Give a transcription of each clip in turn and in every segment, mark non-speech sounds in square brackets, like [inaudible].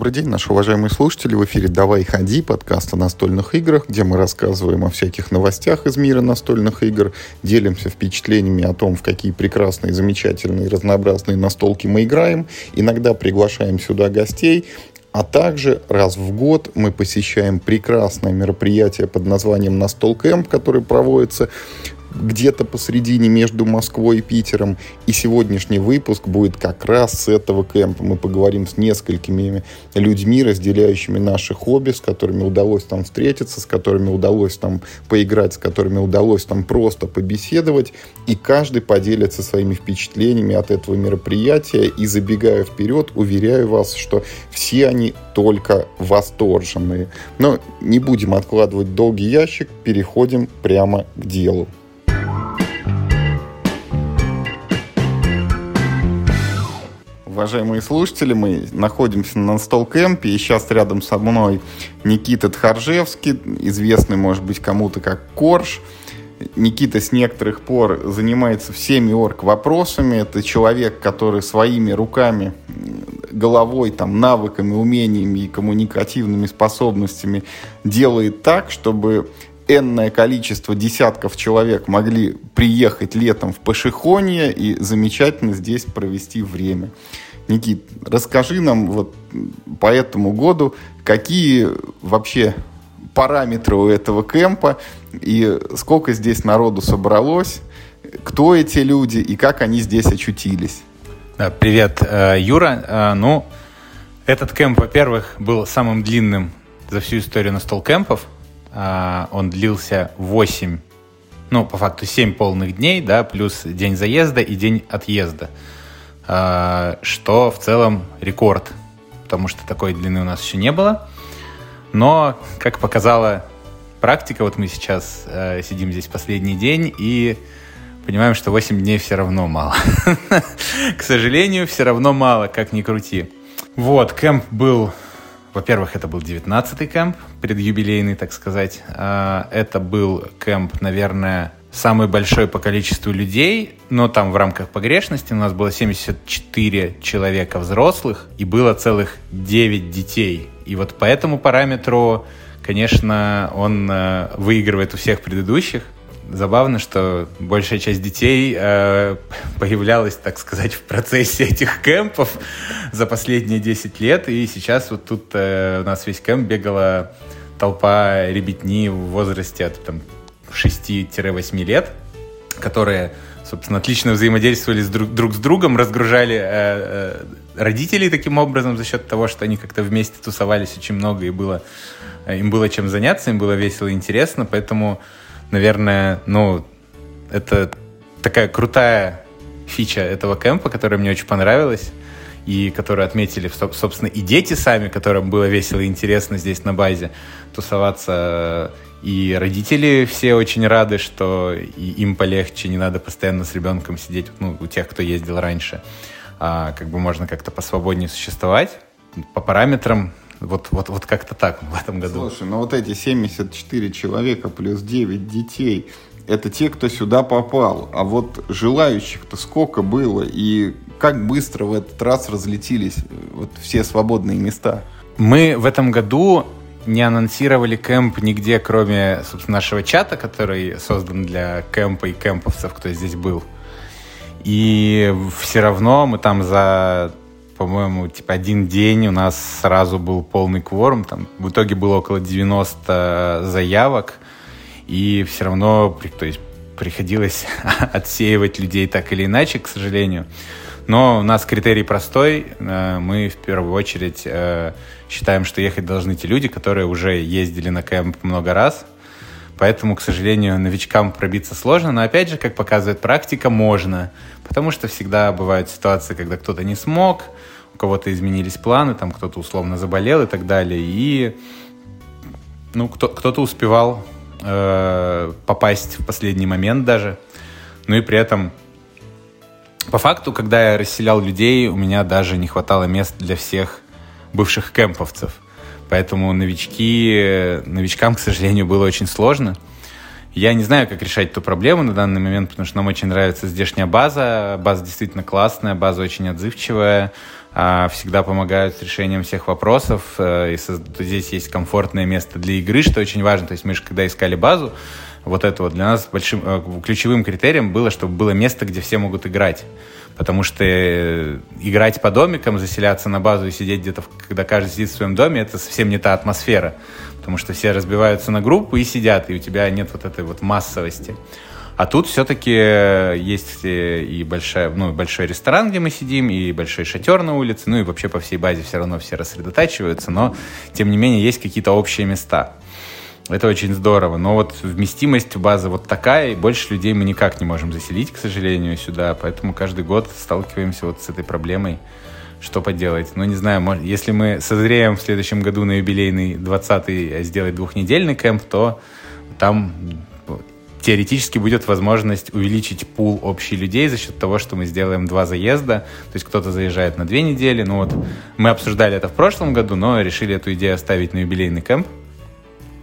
Добрый день, наши уважаемые слушатели. В эфире «Давай ходи» подкаст о настольных играх, где мы рассказываем о всяких новостях из мира настольных игр, делимся впечатлениями о том, в какие прекрасные, замечательные, разнообразные настолки мы играем. Иногда приглашаем сюда гостей, а также раз в год мы посещаем прекрасное мероприятие под названием «Настол Кэмп», которое проводится где-то посередине между Москвой и Питером. И сегодняшний выпуск будет как раз с этого кемпа. Мы поговорим с несколькими людьми, разделяющими наши хобби, с которыми удалось там встретиться, с которыми удалось там поиграть, с которыми удалось там просто побеседовать. И каждый поделится своими впечатлениями от этого мероприятия. И забегая вперед, уверяю вас, что все они только восторженные. Но не будем откладывать долгий ящик, переходим прямо к делу. Уважаемые слушатели, мы находимся на стол-кемпе, и сейчас рядом со мной Никита Тхаржевский, известный, может быть, кому-то как Корж. Никита с некоторых пор занимается всеми орг-вопросами. Это человек, который своими руками, головой, там, навыками, умениями и коммуникативными способностями делает так, чтобы энное количество десятков человек могли приехать летом в Пашихонье и замечательно здесь провести время. Никит, расскажи нам вот по этому году, какие вообще параметры у этого кемпа и сколько здесь народу собралось, кто эти люди и как они здесь очутились. Привет, э, Юра. Э, ну, этот кемп, во-первых, был самым длинным за всю историю настол кемпов. Э, он длился 8, ну, по факту 7 полных дней, да, плюс день заезда и день отъезда. А, что в целом рекорд, потому что такой длины у нас еще не было. Но, как показала практика, вот мы сейчас э, сидим здесь последний день и понимаем, что 8 дней все равно мало. [laughs] К сожалению, все равно мало, как ни крути. Вот, кемп был... Во-первых, это был 19-й кемп, предюбилейный, так сказать. А, это был кемп, наверное, самый большой по количеству людей, но там в рамках погрешности у нас было 74 человека взрослых и было целых 9 детей. И вот по этому параметру, конечно, он э, выигрывает у всех предыдущих. Забавно, что большая часть детей э, появлялась, так сказать, в процессе этих кемпов за последние 10 лет. И сейчас вот тут э, у нас весь кемп бегала толпа ребятни в возрасте от там, 6-8 лет, которые, собственно, отлично взаимодействовали с друг, друг с другом, разгружали э, э, родителей таким образом за счет того, что они как-то вместе тусовались очень много и было, э, им было чем заняться, им было весело и интересно, поэтому, наверное, ну, это такая крутая фича этого кемпа, которая мне очень понравилась и которые отметили, собственно, и дети сами, которым было весело и интересно здесь на базе тусоваться и родители все очень рады, что им полегче, не надо постоянно с ребенком сидеть, ну, у тех, кто ездил раньше. А, как бы можно как-то посвободнее существовать. По параметрам вот, вот, вот как-то так в этом году. Слушай, ну вот эти 74 человека плюс 9 детей, это те, кто сюда попал. А вот желающих-то сколько было? И как быстро в этот раз разлетелись э, вот все свободные места? Мы в этом году не анонсировали кемп нигде, кроме, собственно, нашего чата, который создан для кемпа и кемповцев, кто здесь был. И все равно мы там за, по-моему, типа один день у нас сразу был полный кворум. Там в итоге было около 90 заявок. И все равно, то есть, приходилось [laughs] отсеивать людей так или иначе, к сожалению. Но у нас критерий простой. Э, мы в первую очередь э, считаем, что ехать должны те люди, которые уже ездили на кемп много раз. Поэтому, к сожалению, новичкам пробиться сложно. Но опять же, как показывает практика, можно. Потому что всегда бывают ситуации, когда кто-то не смог, кого-то изменились планы, там кто-то условно заболел и так далее. И ну, кто, кто-то успевал э, попасть в последний момент даже. Ну и при этом по факту, когда я расселял людей, у меня даже не хватало мест для всех бывших кемповцев. Поэтому новички, новичкам, к сожалению, было очень сложно. Я не знаю, как решать эту проблему на данный момент, потому что нам очень нравится здешняя база. База действительно классная, база очень отзывчивая. А, всегда помогают с решением всех вопросов. Э, и здесь есть комфортное место для игры, что очень важно. То есть мы же когда искали базу, вот это вот для нас большим э, ключевым критерием было, чтобы было место, где все могут играть. Потому что э, играть по домикам, заселяться на базу и сидеть где-то, когда каждый сидит в своем доме, это совсем не та атмосфера. Потому что все разбиваются на группы и сидят, и у тебя нет вот этой вот массовости. А тут все-таки есть и большая, ну, большой ресторан, где мы сидим, и большой шатер на улице, ну и вообще по всей базе все равно все рассредотачиваются, но тем не менее есть какие-то общие места. Это очень здорово. Но вот вместимость базы вот такая, и больше людей мы никак не можем заселить, к сожалению, сюда. Поэтому каждый год сталкиваемся вот с этой проблемой. Что поделать? Ну, не знаю, может, если мы созреем в следующем году на юбилейный 20-й сделать двухнедельный кемп, то там теоретически будет возможность увеличить пул общих людей за счет того, что мы сделаем два заезда. То есть кто-то заезжает на две недели. Ну вот мы обсуждали это в прошлом году, но решили эту идею оставить на юбилейный кемп.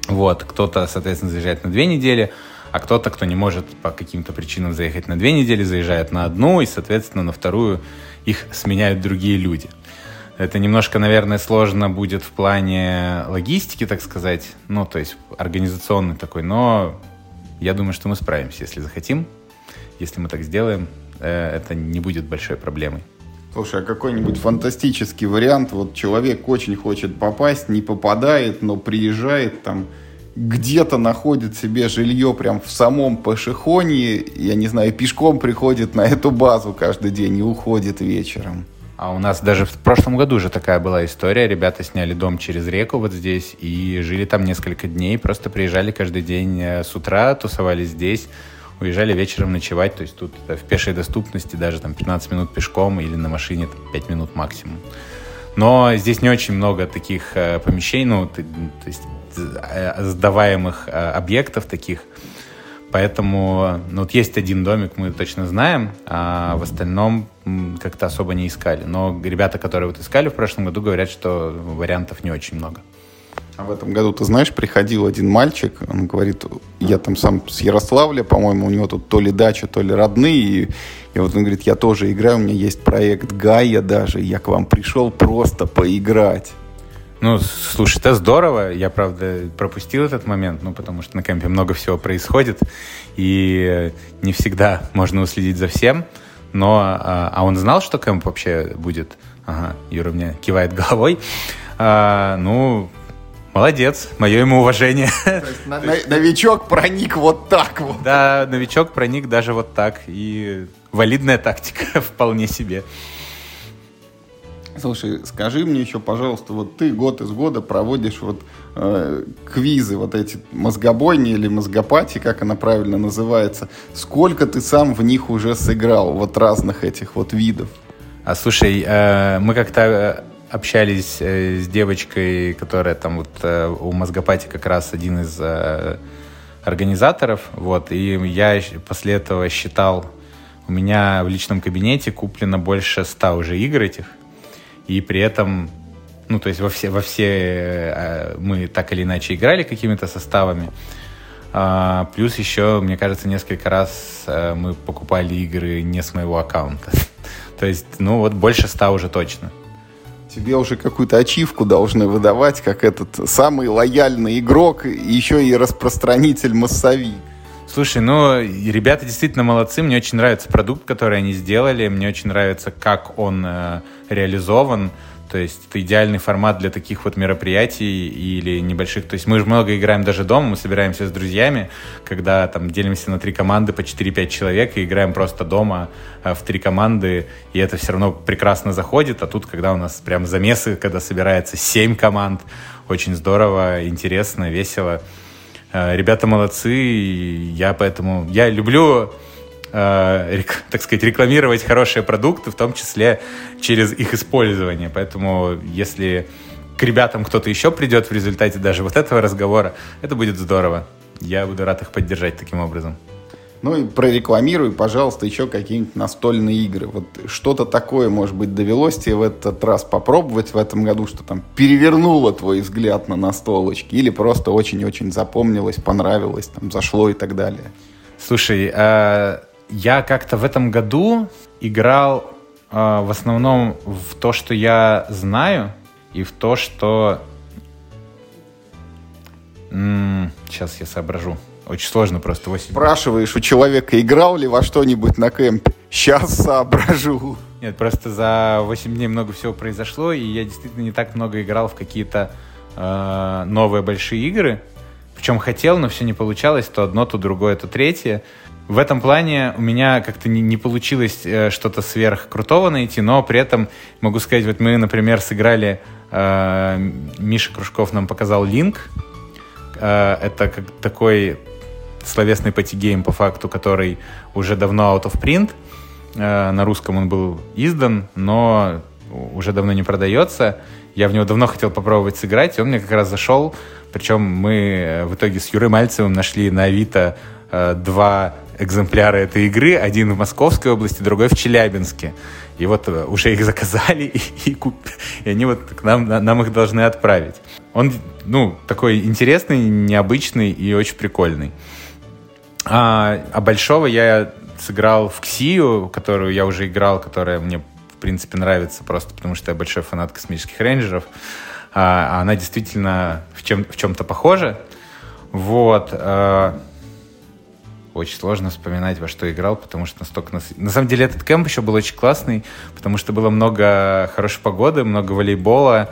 Вот, кто-то, соответственно, заезжает на две недели, а кто-то, кто не может по каким-то причинам заехать на две недели, заезжает на одну, и, соответственно, на вторую их сменяют другие люди. Это немножко, наверное, сложно будет в плане логистики, так сказать, ну, то есть организационный такой, но я думаю, что мы справимся, если захотим. Если мы так сделаем, э, это не будет большой проблемой. Слушай, а какой-нибудь фантастический вариант, вот человек очень хочет попасть, не попадает, но приезжает там, где-то находит себе жилье прям в самом Пашихоне, я не знаю, пешком приходит на эту базу каждый день и уходит вечером. А у нас даже в прошлом году же такая была история. Ребята сняли дом через реку вот здесь и жили там несколько дней. Просто приезжали каждый день э, с утра, тусовались здесь, уезжали вечером ночевать. То есть тут в пешей доступности даже там 15 минут пешком или на машине там, 5 минут максимум. Но здесь не очень много таких э, помещений, ну, то, есть э, сдаваемых объектов таких. Поэтому ну, вот есть один домик, мы точно знаем, а в остальном как-то особо не искали. Но ребята, которые вот искали в прошлом году, говорят, что вариантов не очень много. А в этом году, ты знаешь, приходил один мальчик, он говорит, я там сам с Ярославля, по-моему, у него тут то ли дача, то ли родные, и, и вот он говорит, я тоже играю, у меня есть проект Гая даже, я к вам пришел просто поиграть. Ну, слушай, это здорово. Я, правда, пропустил этот момент, ну, потому что на кемпе много всего происходит, и не всегда можно уследить за всем. Но, а, а он знал, что кемп вообще будет? Ага, Юра мне кивает головой. А, ну, молодец, мое ему уважение. Новичок проник вот так вот. Да, новичок проник даже вот так. И валидная тактика [laughs] вполне себе. Слушай, скажи мне еще, пожалуйста, вот ты год из года проводишь вот э, квизы, вот эти мозгобойни или мозгопати, как она правильно называется. Сколько ты сам в них уже сыграл, вот разных этих вот видов? А слушай, э, мы как-то э, общались э, с девочкой, которая там вот э, у мозгопати как раз один из э, организаторов, вот, и я после этого считал, у меня в личном кабинете куплено больше ста уже игр этих, и при этом, ну, то есть во все, во все э, мы так или иначе играли какими-то составами. А, плюс еще, мне кажется, несколько раз э, мы покупали игры не с моего аккаунта. [laughs] то есть, ну, вот больше ста уже точно. Тебе уже какую-то ачивку должны выдавать, как этот самый лояльный игрок, еще и распространитель массовик. Слушай, ну, ребята действительно молодцы. Мне очень нравится продукт, который они сделали. Мне очень нравится, как он э, реализован. То есть это идеальный формат для таких вот мероприятий или небольших. То есть мы же много играем даже дома, мы собираемся с друзьями, когда там делимся на три команды по 4-5 человек и играем просто дома э, в три команды, и это все равно прекрасно заходит. А тут, когда у нас прям замесы, когда собирается 7 команд, очень здорово, интересно, весело. Э, ребята молодцы, я поэтому... Я люблю э, [laughs] так сказать, рекламировать хорошие продукты, в том числе через их использование. Поэтому если к ребятам кто-то еще придет в результате даже вот этого разговора, это будет здорово. Я буду рад их поддержать таким образом. Ну и прорекламируй, пожалуйста, еще какие-нибудь настольные игры. Вот что-то такое, может быть, довелось тебе в этот раз попробовать в этом году, что там перевернуло твой взгляд на настолочки или просто очень-очень запомнилось, понравилось, там зашло и так далее. Слушай, э, я как-то в этом году играл э, в основном в то, что я знаю, и в то, что... М-м, сейчас я соображу. Очень сложно просто 8 Спрашиваешь у человека, играл ли во что-нибудь на кемпе? Сейчас соображу. Нет, просто за 8 дней много всего произошло, и я действительно не так много играл в какие-то э, новые большие игры. Причем хотел, но все не получалось, то одно, то другое, то третье. В этом плане у меня как-то не, не получилось э, что-то сверх крутого найти, но при этом могу сказать, вот мы, например, сыграли, э, Миша Кружков нам показал Линк. Э, это как такой словесный патигейм по факту, который уже давно out of print. Э, на русском он был издан, но уже давно не продается. Я в него давно хотел попробовать сыграть, и он мне как раз зашел. Причем мы э, в итоге с Юрой Мальцевым нашли на Авито э, два экземпляра этой игры. Один в Московской области, другой в Челябинске. И вот уже их заказали, [laughs] и, и, куп... и они вот к нам, нам их должны отправить. Он, ну, такой интересный, необычный и очень прикольный. А, а большого я сыграл в Ксию, которую я уже играл, которая мне, в принципе, нравится просто потому, что я большой фанат космических рейнджеров. А, она действительно в, чем, в чем-то похожа. Вот. А, очень сложно вспоминать, во что играл, потому что настолько... Нас... На самом деле этот кемп еще был очень классный, потому что было много хорошей погоды, много волейбола.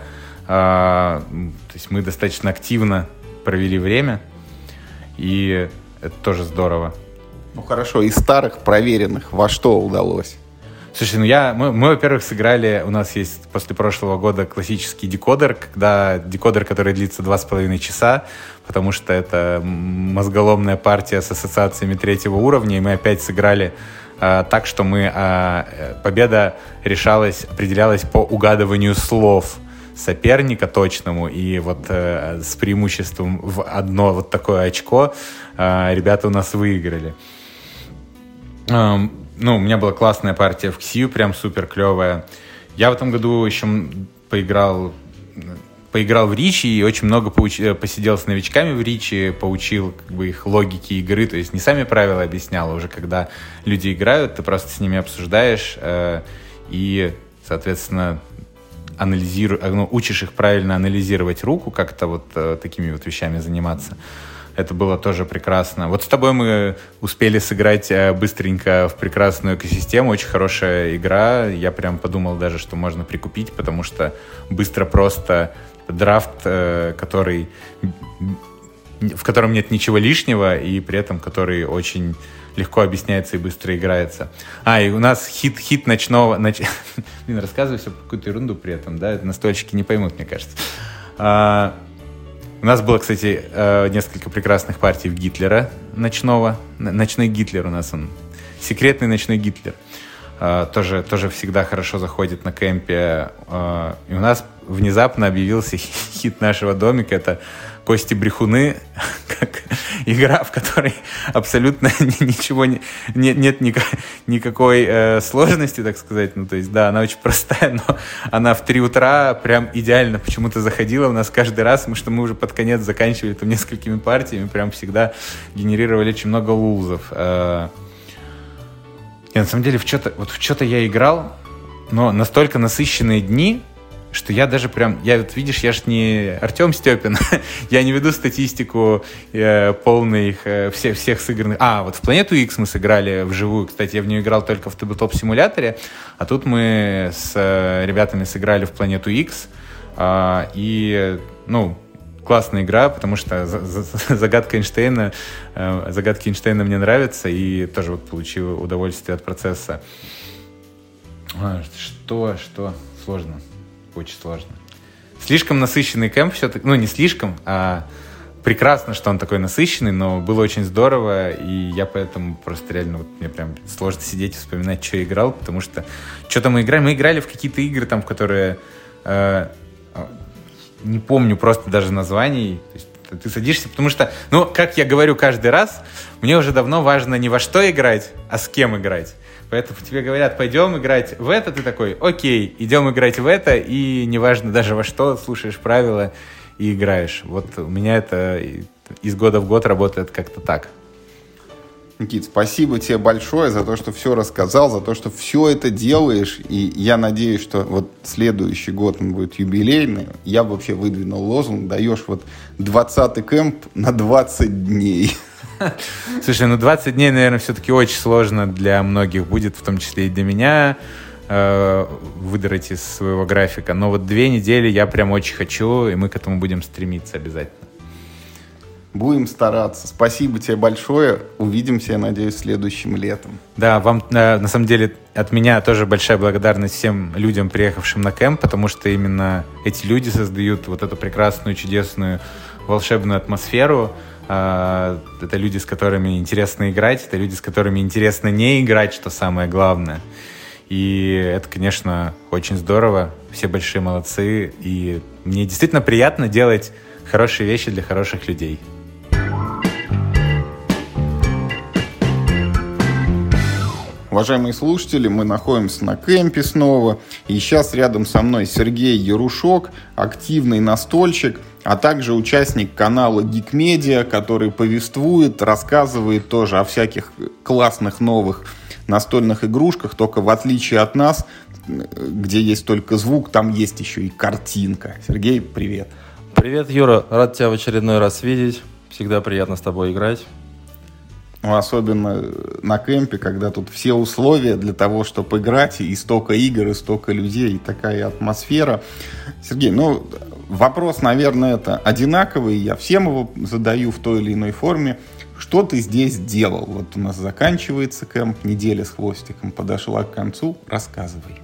А, то есть мы достаточно активно провели время, и это тоже здорово. Ну хорошо, из старых проверенных во что удалось? Слушай, ну я, мы, мы, во-первых, сыграли, у нас есть после прошлого года классический декодер, когда декодер, который длится два с половиной часа, потому что это мозголомная партия с ассоциациями третьего уровня, и мы опять сыграли э, так, что мы, э, победа решалась, определялась по угадыванию слов соперника точному, и вот э, с преимуществом в одно вот такое очко э, ребята у нас выиграли. Эм, ну, у меня была классная партия в Ксию, прям супер клевая. Я в этом году еще поиграл поиграл в Ричи и очень много поуч... Э, посидел с новичками в Ричи, поучил как бы, их логики игры, то есть не сами правила объяснял, а уже когда люди играют, ты просто с ними обсуждаешь э, и, соответственно, анализируешь, э, ну, учишь их правильно анализировать руку, как-то вот э, такими вот вещами заниматься. Это было тоже прекрасно. Вот с тобой мы успели сыграть э, быстренько в прекрасную экосистему. Очень хорошая игра. Я прям подумал даже, что можно прикупить, потому что быстро просто драфт, э, который в котором нет ничего лишнего и при этом который очень легко объясняется и быстро играется. А, и у нас хит, хит ночного... Ноч... [laughs] Блин, рассказываю все какую-то ерунду при этом, да? Настольщики не поймут, мне кажется. А, у нас было, кстати, э, несколько прекрасных партий в Гитлера ночного. Ночной Гитлер у нас он. Секретный ночной Гитлер. Э, тоже, тоже всегда хорошо заходит на кемпе. Э, и у нас внезапно объявился [laughs] хит нашего домика. Это Кости Брехуны, [laughs] как игра, в которой абсолютно [laughs] ничего не, нет, нет никакой э, сложности, так сказать. Ну, то есть, да, она очень простая, [laughs] но она в 3 утра прям идеально почему-то заходила у нас каждый раз, потому что мы уже под конец заканчивали там несколькими партиями, прям всегда генерировали очень много лузов. Э, и на самом деле в что-то вот в что-то я играл, но настолько насыщенные дни, что я даже прям, я вот видишь, я ж не Артем Степин, [laughs] я не веду статистику э, полных э, всех, всех сыгранных. А, вот в Планету X мы сыграли вживую, кстати, я в нее играл только в Таблетоп симуляторе, а тут мы с э, ребятами сыграли в Планету X, э, и, ну, классная игра, потому что [laughs] загадка Эйнштейна, э, загадки Эйнштейна мне нравятся, и тоже вот получил удовольствие от процесса. А, что, что сложно очень сложно. Слишком насыщенный кемп все-таки, ну не слишком, а прекрасно, что он такой насыщенный, но было очень здорово, и я поэтому просто реально, вот мне прям сложно сидеть и вспоминать, что я играл, потому что что-то мы играли, мы играли в какие-то игры там, в которые э, не помню просто даже названий, то есть ты садишься, потому что, ну, как я говорю каждый раз, мне уже давно важно не во что играть, а с кем играть. Поэтому тебе говорят, пойдем играть в это, ты такой, окей, идем играть в это, и неважно даже во что, слушаешь правила и играешь. Вот у меня это из года в год работает как-то так. Никит, спасибо тебе большое за то, что все рассказал, за то, что все это делаешь. И я надеюсь, что вот следующий год он будет юбилейный. Я вообще выдвинул лозунг, даешь вот 20-й кемп на 20 дней. [laughs] Слушай, ну 20 дней, наверное, все-таки очень сложно для многих будет, в том числе и для меня, э, выдрать из своего графика. Но вот две недели я прям очень хочу, и мы к этому будем стремиться обязательно. Будем стараться. Спасибо тебе большое. Увидимся, я надеюсь, следующим летом. Да, вам э, на самом деле от меня тоже большая благодарность всем людям, приехавшим на кемп, потому что именно эти люди создают вот эту прекрасную, чудесную, волшебную атмосферу. Э, это люди, с которыми интересно играть, это люди, с которыми интересно не играть, что самое главное. И это, конечно, очень здорово. Все большие молодцы. И мне действительно приятно делать хорошие вещи для хороших людей. Уважаемые слушатели, мы находимся на кемпе снова. И сейчас рядом со мной Сергей Ярушок, активный настольщик, а также участник канала Geek Media, который повествует, рассказывает тоже о всяких классных новых настольных игрушках, только в отличие от нас, где есть только звук, там есть еще и картинка. Сергей, привет. Привет, Юра. Рад тебя в очередной раз видеть. Всегда приятно с тобой играть. Ну, особенно на кемпе, когда тут все условия для того, чтобы играть, и столько игр, и столько людей, и такая атмосфера. Сергей, ну, вопрос, наверное, это одинаковый, я всем его задаю в той или иной форме. Что ты здесь делал? Вот у нас заканчивается кемп, неделя с хвостиком подошла к концу. Рассказывай.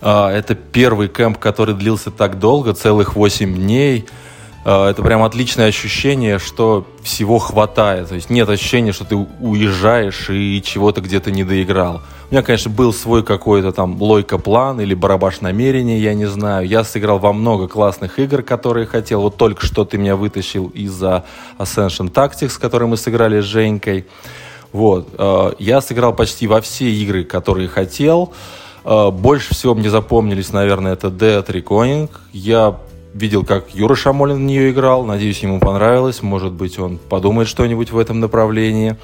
А, это первый кемп, который длился так долго, целых 8 дней. А, это прям отличное ощущение, что всего хватает. То есть нет ощущения, что ты уезжаешь и чего-то где-то не доиграл. У меня, конечно, был свой какой-то там лойка-план или барабаш намерения, я не знаю. Я сыграл во много классных игр, которые хотел. Вот только что ты меня вытащил из-за Ascension Tactics, который мы сыграли с Женькой. Вот. А, я сыграл почти во все игры, которые хотел. А, больше всего мне запомнились, наверное, это Dead Reckoning. Я видел, как Юра Шамолин в нее играл. Надеюсь, ему понравилось. Может быть, он подумает что-нибудь в этом направлении.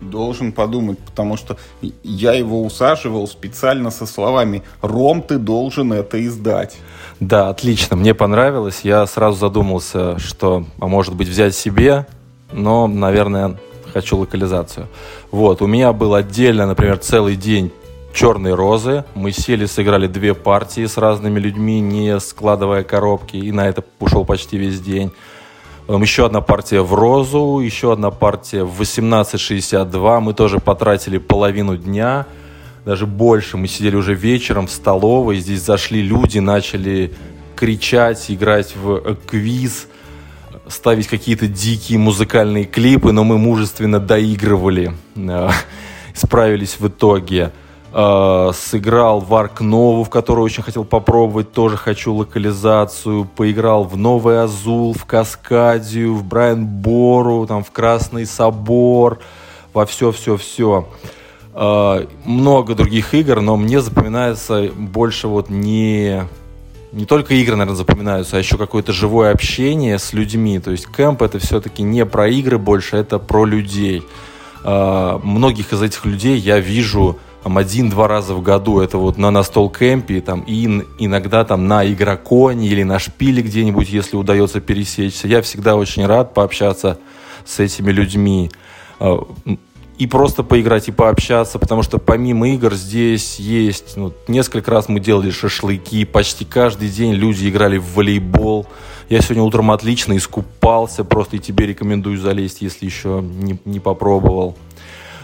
Должен подумать, потому что я его усаживал специально со словами «Ром, ты должен это издать». Да, отлично, мне понравилось. Я сразу задумался, что, а может быть, взять себе, но, наверное, хочу локализацию. Вот, у меня был отдельно, например, целый день черные розы. Мы сели, сыграли две партии с разными людьми, не складывая коробки, и на это ушел почти весь день. Потом еще одна партия в розу, еще одна партия в 1862. Мы тоже потратили половину дня, даже больше. Мы сидели уже вечером в столовой, здесь зашли люди, начали кричать, играть в квиз, ставить какие-то дикие музыкальные клипы, но мы мужественно доигрывали, [laughs] справились в итоге. Э, сыграл в Арк Нову, в которую очень хотел попробовать, тоже хочу локализацию. Поиграл в Новый Азул, в Каскадию, в Брайан Бору, там, в Красный Собор, во все-все-все. Э, много других игр, но мне запоминается больше вот не не только игры, наверное, запоминаются, а еще какое-то живое общение с людьми. То есть кемп это все-таки не про игры больше, это про людей. Э, многих из этих людей я вижу там, один-два раза в году это вот на настол кемпе, там, и иногда там на игроконе или на шпиле где-нибудь, если удается пересечься. Я всегда очень рад пообщаться с этими людьми а, и просто поиграть и пообщаться, потому что помимо игр здесь есть, ну, несколько раз мы делали шашлыки, почти каждый день люди играли в волейбол. Я сегодня утром отлично искупался, просто и тебе рекомендую залезть, если еще не, не попробовал.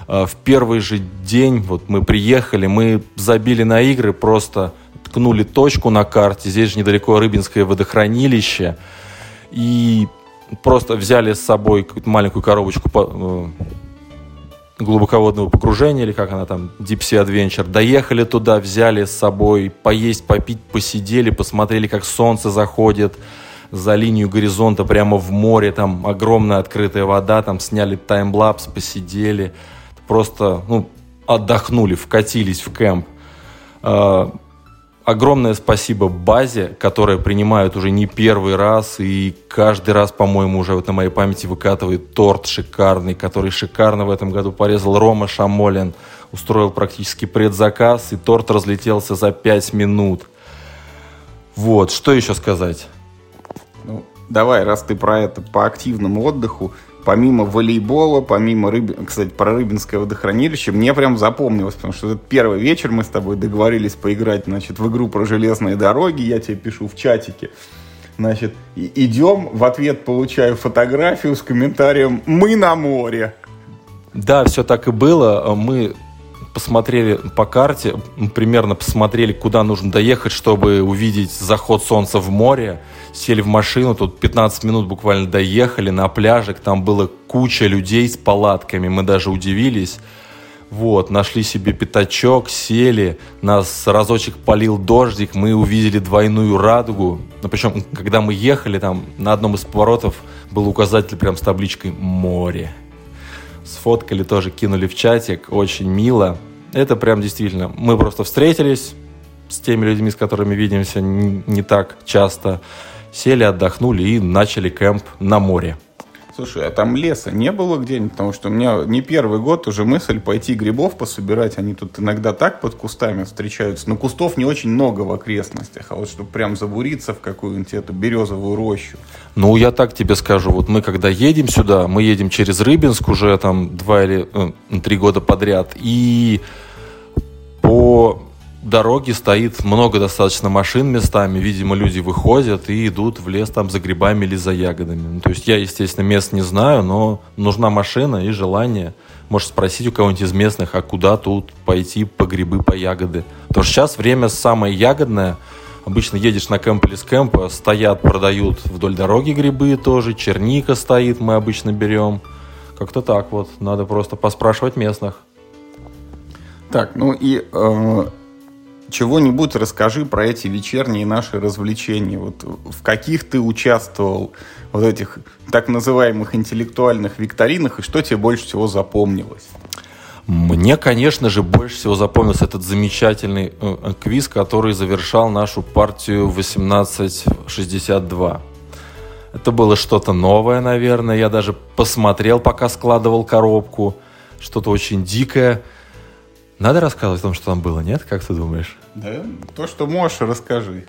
Э, в первый же день вот мы приехали, мы забили на игры, просто ткнули точку на карте. Здесь же недалеко Рыбинское водохранилище. И просто взяли с собой какую-то маленькую коробочку по, э, глубоководного погружения, или как она там, Deep Sea Adventure. Доехали туда, взяли с собой поесть, попить, посидели, посмотрели, как солнце заходит за линию горизонта прямо в море, там огромная открытая вода, там сняли таймлапс, посидели просто ну, отдохнули, вкатились в кемп. А, огромное спасибо базе, которая принимает уже не первый раз и каждый раз, по-моему, уже вот на моей памяти выкатывает торт шикарный, который шикарно в этом году порезал Рома Шамолин. Устроил практически предзаказ, и торт разлетелся за 5 минут. Вот, что еще сказать? Ну, давай, раз ты про это по активному отдыху, помимо волейбола, помимо, рыб... кстати, про Рыбинское водохранилище, мне прям запомнилось, потому что этот первый вечер мы с тобой договорились поиграть, значит, в игру про железные дороги, я тебе пишу в чатике, значит, идем, в ответ получаю фотографию с комментарием «Мы на море». Да, все так и было. Мы посмотрели по карте, примерно посмотрели, куда нужно доехать, чтобы увидеть заход солнца в море. Сели в машину, тут 15 минут буквально доехали на пляжик, там было куча людей с палатками, мы даже удивились. Вот, нашли себе пятачок, сели, нас разочек полил дождик, мы увидели двойную радугу. Ну, причем, когда мы ехали, там на одном из поворотов был указатель прям с табличкой «Море» сфоткали, тоже кинули в чатик, очень мило. Это прям действительно, мы просто встретились с теми людьми, с которыми видимся не, так часто, сели, отдохнули и начали кемп на море. Слушай, а там леса не было где-нибудь? Потому что у меня не первый год уже мысль пойти грибов пособирать. Они тут иногда так под кустами встречаются. Но кустов не очень много в окрестностях. А вот чтобы прям забуриться в какую-нибудь эту березовую рощу. Ну, я так тебе скажу. Вот мы когда едем сюда, мы едем через Рыбинск уже там два или э, три года подряд. И по дороге стоит много достаточно машин местами. Видимо, люди выходят и идут в лес там за грибами или за ягодами. Ну, то есть я, естественно, мест не знаю, но нужна машина и желание. Можешь спросить у кого-нибудь из местных, а куда тут пойти по грибы, по ягоды. Потому что сейчас время самое ягодное. Обычно едешь на кемп или с кемпа, стоят, продают вдоль дороги грибы тоже, черника стоит, мы обычно берем. Как-то так вот, надо просто поспрашивать местных. Так, ну и э, чего-нибудь расскажи про эти вечерние наши развлечения. Вот в каких ты участвовал, вот этих так называемых интеллектуальных викторинах, и что тебе больше всего запомнилось? Мне, конечно же, больше всего запомнился этот замечательный э, квиз, который завершал нашу партию 1862. Это было что-то новое, наверное. Я даже посмотрел, пока складывал коробку. Что-то очень дикое. Надо рассказывать о том, что там было, нет? Как ты думаешь? Да, то, что можешь, расскажи.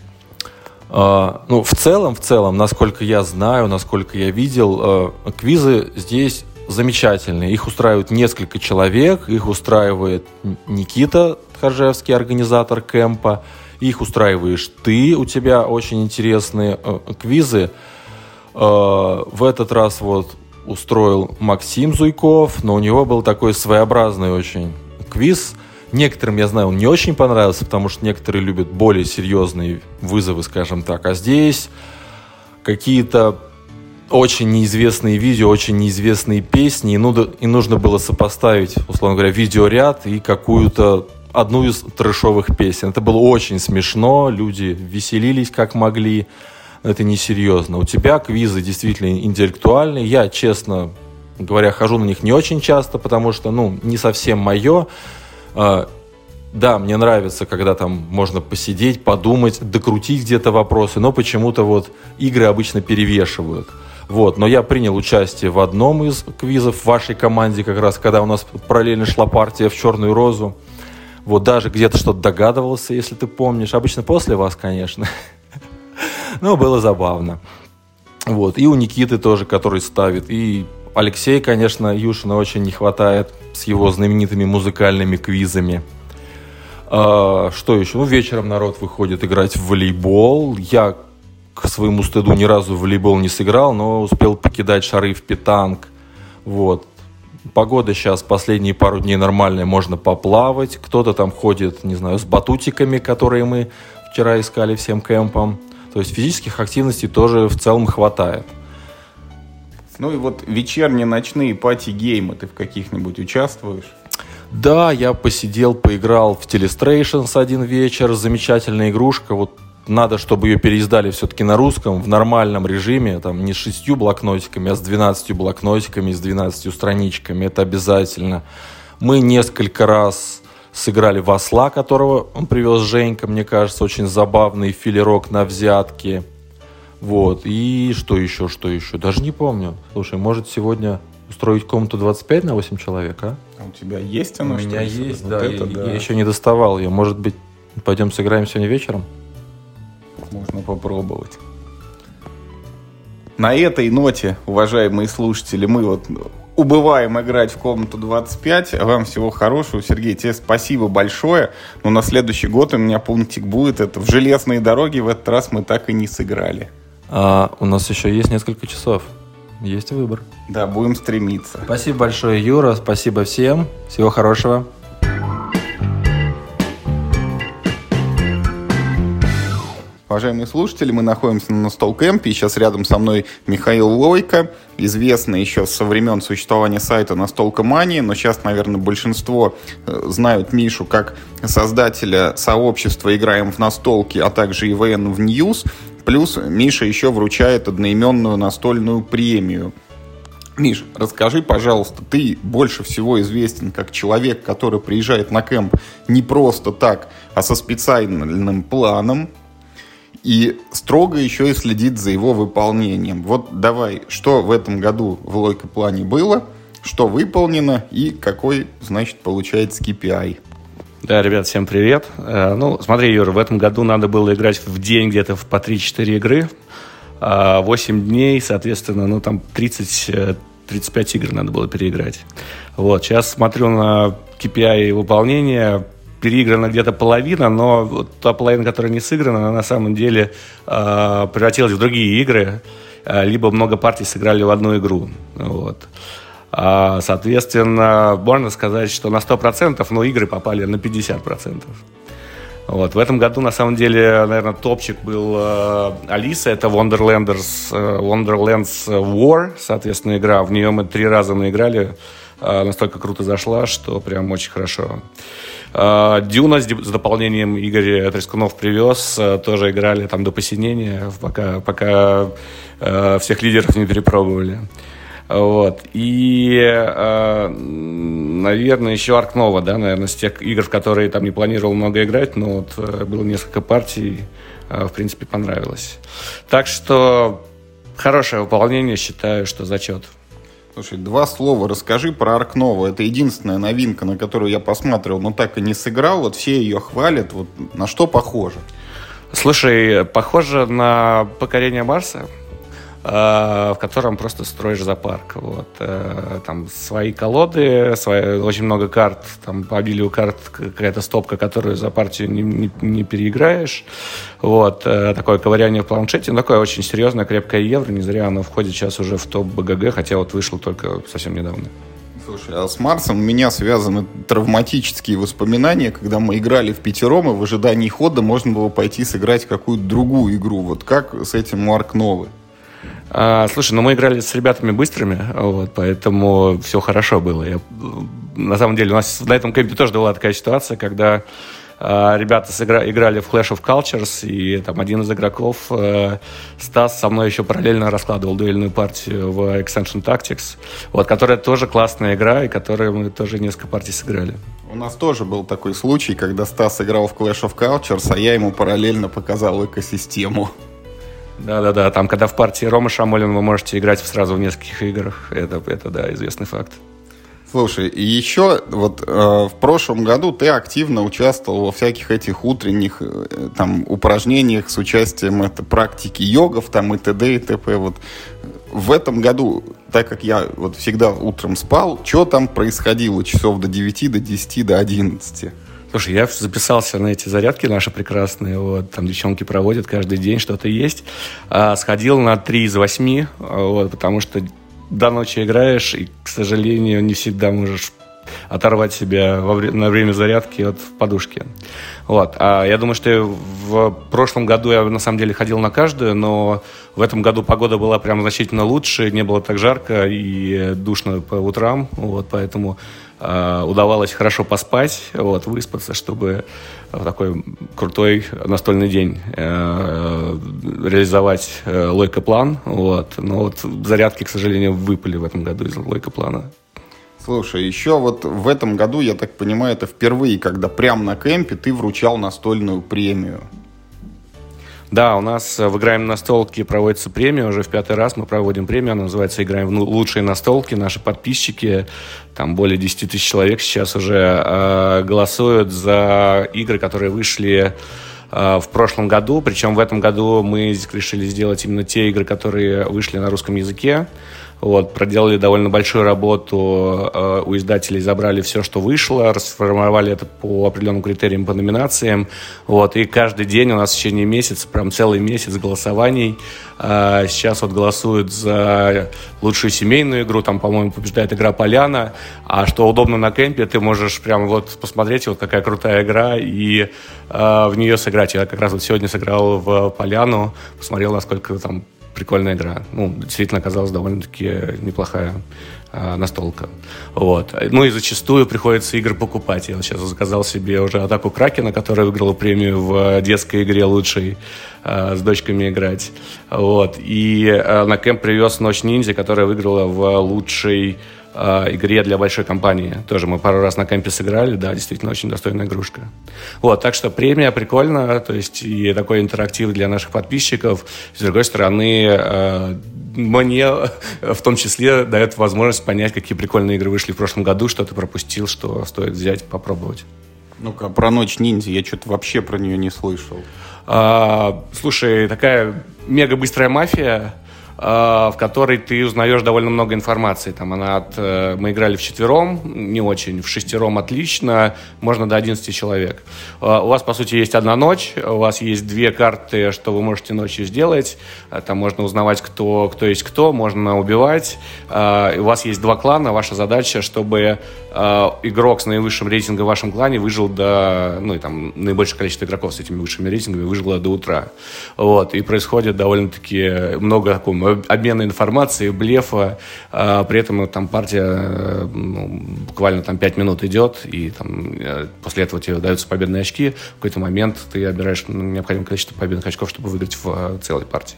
А, ну, в целом, в целом, насколько я знаю, насколько я видел, а, квизы здесь замечательные. Их устраивает несколько человек, их устраивает Никита Тхаржевский, организатор кемпа, их устраиваешь ты, у тебя очень интересные э, квизы. Э, в этот раз вот устроил Максим Зуйков, но у него был такой своеобразный очень квиз. Некоторым, я знаю, он не очень понравился, потому что некоторые любят более серьезные вызовы, скажем так. А здесь какие-то очень неизвестные видео, очень неизвестные песни, и, ну, и нужно было сопоставить, условно говоря, видеоряд и какую-то одну из трэшовых песен. Это было очень смешно, люди веселились как могли, это несерьезно. У тебя квизы действительно интеллектуальные. Я, честно говоря, хожу на них не очень часто, потому что, ну, не совсем мое. А, да, мне нравится, когда там можно посидеть, подумать, докрутить где-то вопросы, но почему-то вот игры обычно перевешивают. Вот, но я принял участие в одном из квизов в вашей команде, как раз когда у нас параллельно шла партия в черную розу. Вот даже где-то что-то догадывался, если ты помнишь. Обычно после вас, конечно. [laughs] Но было забавно. Вот. И у Никиты тоже, который ставит. И Алексей, конечно, Юшина очень не хватает с его знаменитыми музыкальными квизами. А, что еще? Ну, вечером народ выходит играть в волейбол. Я, к своему стыду, ни разу в волейбол не сыграл, но успел покидать шары в питанг. Вот. Погода сейчас последние пару дней нормальная, можно поплавать. Кто-то там ходит, не знаю, с батутиками, которые мы вчера искали всем кемпом. То есть физических активностей тоже в целом хватает. Ну и вот вечерние ночные пати-геймы, ты в каких-нибудь участвуешь? Да, я посидел, поиграл в Telestrations один вечер, замечательная игрушка, вот надо, чтобы ее переиздали все-таки на русском, в нормальном режиме, там не с шестью блокнотиками, а с двенадцатью блокнотиками, с двенадцатью страничками, это обязательно. Мы несколько раз сыграли в осла, которого он привез Женька, мне кажется, очень забавный филерок на взятки. Вот, и что еще, что еще, даже не помню. Слушай, может сегодня устроить комнату 25 на 8 человек, а? А у тебя есть оно? У меня что есть, Вот да, это я, да. я еще не доставал ее. Может быть, пойдем сыграем сегодня вечером? Можно попробовать. На этой ноте, уважаемые слушатели, мы вот убываем играть в комнату 25. А Вам всего хорошего. Сергей, тебе спасибо большое. Но на следующий год у меня пунктик будет. Это в железные дороги в этот раз мы так и не сыграли. А, у нас еще есть несколько часов. Есть выбор. Да, будем стремиться. Спасибо большое, Юра. Спасибо всем. Всего хорошего. Уважаемые слушатели, мы находимся на Настолкэмпе, и сейчас рядом со мной Михаил Лойко, известный еще со времен существования сайта Настолкомания, но сейчас, наверное, большинство э, знают Мишу как создателя сообщества «Играем в настолки», а также ИВН News. Плюс Миша еще вручает одноименную настольную премию. Миш, расскажи, пожалуйста, ты больше всего известен как человек, который приезжает на кемп не просто так, а со специальным планом, и строго еще и следит за его выполнением. Вот давай, что в этом году в лойко плане было, что выполнено и какой, значит, получается KPI. Да, ребят, всем привет. Э, Ну, смотри, Юра, в этом году надо было играть в день где-то в по 3-4 игры. А 8 дней, соответственно, ну, там 30, э, 35 игр надо было переиграть. Вот, сейчас смотрю на KPI выполнения, переиграна где-то половина, но вот та половина, которая не сыграна, она на самом деле э, превратилась в другие игры, э, либо много партий сыграли в одну игру. Вот. А, соответственно, можно сказать, что на 100%, но игры попали на 50%. Вот. В этом году, на самом деле, наверное, топчик был э, Алиса, это Wonderlanders, э, Wonderlands War, соответственно, игра. В нее мы три раза наиграли, э, настолько круто зашла, что прям очень хорошо. Э, Дюна с, с дополнением Игорь Трескунов привез, э, тоже играли там до посинения, пока, пока э, всех лидеров не перепробовали. Вот. И, э, наверное, еще Арк Нова, да, наверное, с тех игр, в которые там не планировал много играть, но вот э, было несколько партий, э, в принципе, понравилось. Так что хорошее выполнение, считаю, что зачет. Слушай, два слова расскажи про Аркнову. Это единственная новинка, на которую я посмотрел, но так и не сыграл. Вот все ее хвалят. Вот на что похоже? Слушай, похоже на покорение Марса, в котором просто строишь зоопарк. Вот. э, Там свои колоды, свои, очень много карт, там по обилию карт какая-то стопка, которую за партию не, не- не переиграешь. Вот. э, Такое ковыряние в планшете. Такое очень серьезное, крепкое евро. Не зря оно входит сейчас уже в топ БГГ, хотя вот вышел только совсем недавно. Слушай, а с Марсом у меня связаны травматические воспоминания, когда мы играли в пятером, и в ожидании хода можно было пойти сыграть какую-то другую игру. Вот как с этим у Аркновы? А, слушай, ну мы играли с ребятами быстрыми, вот, поэтому все хорошо было. Я, на самом деле, у нас на этом кемпе тоже была такая ситуация, когда а, ребята сыгра- играли в Clash of Cultures, и там один из игроков, э, Стас, со мной еще параллельно раскладывал дуэльную партию в Extension Tactics, вот, которая тоже классная игра, и которой мы тоже несколько партий сыграли. У нас тоже был такой случай, когда Стас играл в Clash of Cultures, а я ему параллельно показал экосистему. Да-да-да, там, когда в партии Рома Шамолин вы можете играть сразу в нескольких играх, это, это да, известный факт. Слушай, и еще вот э, в прошлом году ты активно участвовал во всяких этих утренних э, там упражнениях с участием это практики йогов там и т.д. и т.п. Вот в этом году, так как я вот всегда утром спал, что там происходило часов до 9, до 10, до 11? Слушай, я записался на эти зарядки наши прекрасные, вот, там девчонки проводят каждый день, что-то есть. А, сходил на 3 из 8, вот, потому что до ночи играешь, и, к сожалению, не всегда можешь оторвать себя во вре- на время зарядки от подушки. Вот. А я думаю, что в прошлом году я на самом деле ходил на каждую, но в этом году погода была прям значительно лучше, не было так жарко и душно по утрам, вот, поэтому удавалось хорошо поспать, вот, выспаться, чтобы в такой крутой настольный день э, реализовать э, лойка-план. Вот. Но вот зарядки, к сожалению, выпали в этом году из лойка-плана. Слушай, еще вот в этом году, я так понимаю, это впервые, когда прямо на кемпе ты вручал настольную премию. Да, у нас в «Играем на столке» проводится премия, уже в пятый раз мы проводим премию, она называется «Играем в лучшие настолки». Наши подписчики, там более 10 тысяч человек сейчас уже э, голосуют за игры, которые вышли э, в прошлом году, причем в этом году мы решили сделать именно те игры, которые вышли на русском языке. Вот, проделали довольно большую работу э, у издателей, забрали все, что вышло, расформировали это по определенным критериям, по номинациям. Вот, и каждый день у нас в течение месяца, прям целый месяц голосований. Э, сейчас вот голосуют за лучшую семейную игру, там, по-моему, побеждает игра «Поляна». А что удобно на кемпе, ты можешь прям вот посмотреть, вот какая крутая игра, и э, в нее сыграть. Я как раз вот сегодня сыграл в «Поляну», посмотрел, насколько там прикольная игра. Ну, действительно оказалась довольно-таки неплохая э, настолка. Вот. Ну и зачастую приходится игры покупать. Я сейчас заказал себе уже атаку Кракена, которая выиграла премию в детской игре лучшей э, с дочками играть. Вот. И на кемп привез Ночь ниндзя, которая выиграла в лучшей э, игре для большой компании. Тоже мы пару раз на кемпе сыграли, да, действительно очень достойная игрушка. Вот, так что премия прикольно, то есть и такой интерактив для наших подписчиков. С другой стороны, э, мне в том числе дает возможность понять, какие прикольные игры вышли в прошлом году, что ты пропустил, что стоит взять, попробовать. Ну-ка, про Ночь ниндзя, я что-то вообще про нее не слышал. А, слушай, такая мега быстрая мафия, в которой ты узнаешь довольно много информации. Там она от... Э, мы играли в четвером, не очень, в шестером отлично, можно до 11 человек. Э, у вас, по сути, есть одна ночь, у вас есть две карты, что вы можете ночью сделать. Там можно узнавать, кто, кто есть кто, можно убивать. У вас есть два клана, ваша задача, чтобы игрок с наивысшим рейтингом в вашем клане выжил до... Ну, и там наибольшее количество игроков с этими высшими рейтингами выжило до утра. Вот. И происходит довольно-таки много такого обмена информацией, блефа. А, при этом там партия э, ну, буквально там 5 минут идет, и там, э, после этого тебе даются победные очки. В какой-то момент ты обираешь необходимое количество победных очков, чтобы выиграть в э, целой партии.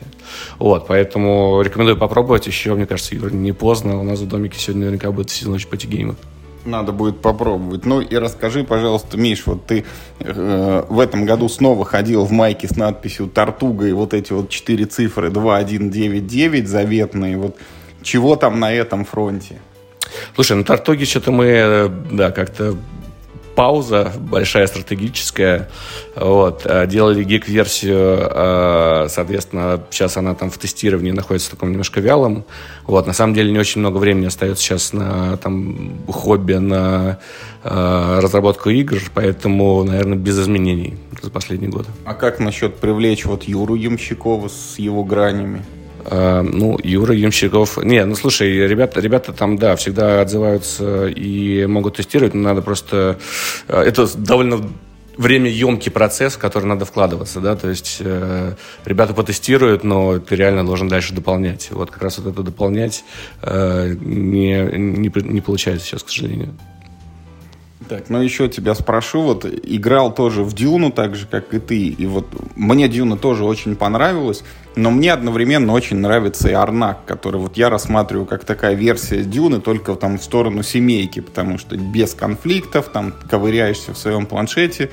Вот, поэтому рекомендую попробовать. Еще, мне кажется, Юра, не поздно. У нас в домике сегодня наверняка будет сезон ночь пати-геймов. Надо будет попробовать. Ну и расскажи, пожалуйста, Миш, вот ты э, в этом году снова ходил в майке с надписью «Тортуга» и вот эти вот четыре цифры 2199 заветные. Вот чего там на этом фронте? Слушай, на Тортуге что-то мы, э, да, как-то пауза большая стратегическая. Вот. А делали гик-версию, а, соответственно, сейчас она там в тестировании находится в таком немножко вялом. Вот. На самом деле не очень много времени остается сейчас на там, хобби, на э, разработку игр, поэтому, наверное, без изменений за последние годы. А как насчет привлечь вот Юру Ямщикова с его гранями? Uh, ну, Юра Ямщиков... Не, ну, слушай, ребята, ребята там, да, всегда отзываются и могут тестировать, но надо просто... Uh, это довольно время емкий процесс, в который надо вкладываться, да, то есть э, ребята потестируют, но ты реально должен дальше дополнять. Вот как раз вот это дополнять э, не, не, не получается сейчас, к сожалению. Так, ну еще тебя спрошу, вот играл тоже в Дюну, так же, как и ты, и вот мне Дюна тоже очень понравилась, но мне одновременно очень нравится и Арнак, который вот я рассматриваю как такая версия Дюны, только там в сторону семейки, потому что без конфликтов, там ковыряешься в своем планшете,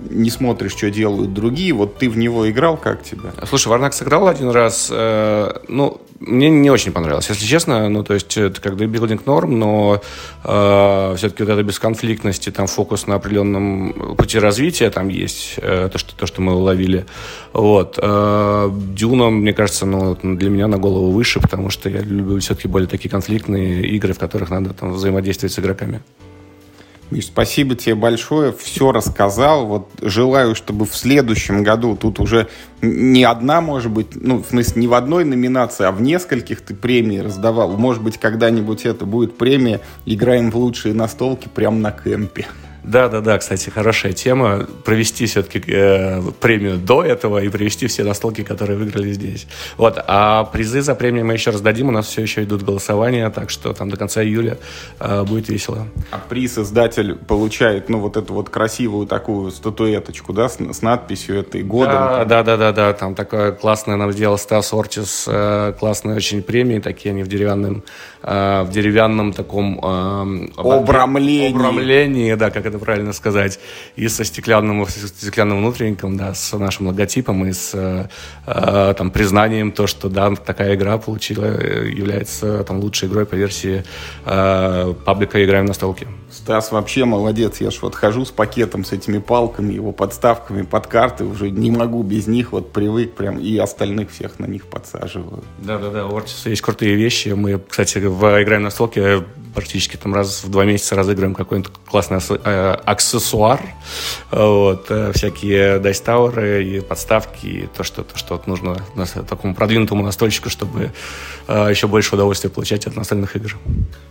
не смотришь, что делают другие. Вот ты в него играл, как тебе? Слушай, Варнак сыграл один раз. Э, ну, мне не очень понравилось, если честно. Ну, то есть, это как дебилдинг норм, но э, все-таки вот эта бесконфликтность и там фокус на определенном пути развития там есть, э, то, что, то, что мы уловили. Вот. Э, Дюна, мне кажется, ну, для меня на голову выше, потому что я люблю все-таки более такие конфликтные игры, в которых надо там взаимодействовать с игроками. Миш, спасибо тебе большое, все рассказал. Вот желаю, чтобы в следующем году тут уже не одна, может быть, ну, в смысле, не в одной номинации, а в нескольких ты премии раздавал. Может быть, когда-нибудь это будет премия «Играем в лучшие настолки» прямо на кемпе. Да, да, да, кстати, хорошая тема. Провести все-таки э, премию до этого и привести все настолки, которые выиграли здесь. Вот. А призы за премию мы еще раздадим. У нас все еще идут голосования, так что там до конца июля э, будет весело. А приз издатель получает, ну, вот эту вот красивую такую статуэточку, да, с, с надписью этой года. Да, да, да, да, да. Там такое классное нам сделал Стас Ортис, э, классные очень премии, такие они в деревянном, э, в деревянном таком э, Обрамлении. обрамлении, да, как это правильно сказать, и со стеклянным, со стеклянным внутренником, да, с нашим логотипом и с э, там признанием то, что да, такая игра получила, является там лучшей игрой по версии э, паблика «Играем на столке». Стас вообще молодец. Я ж вот хожу с пакетом, с этими палками, его подставками под карты. Уже не могу без них, вот привык прям. И остальных всех на них подсаживаю. Да-да-да, у Ортиса есть крутые вещи. Мы, кстати, в «Играем на столке» практически там раз в два месяца разыгрываем какой-нибудь классный э, аксессуар. Вот, э, всякие дайстауры и подставки, и то, что, то, что нужно у нас такому продвинутому настольщику, чтобы э, еще больше удовольствия получать от настольных игр.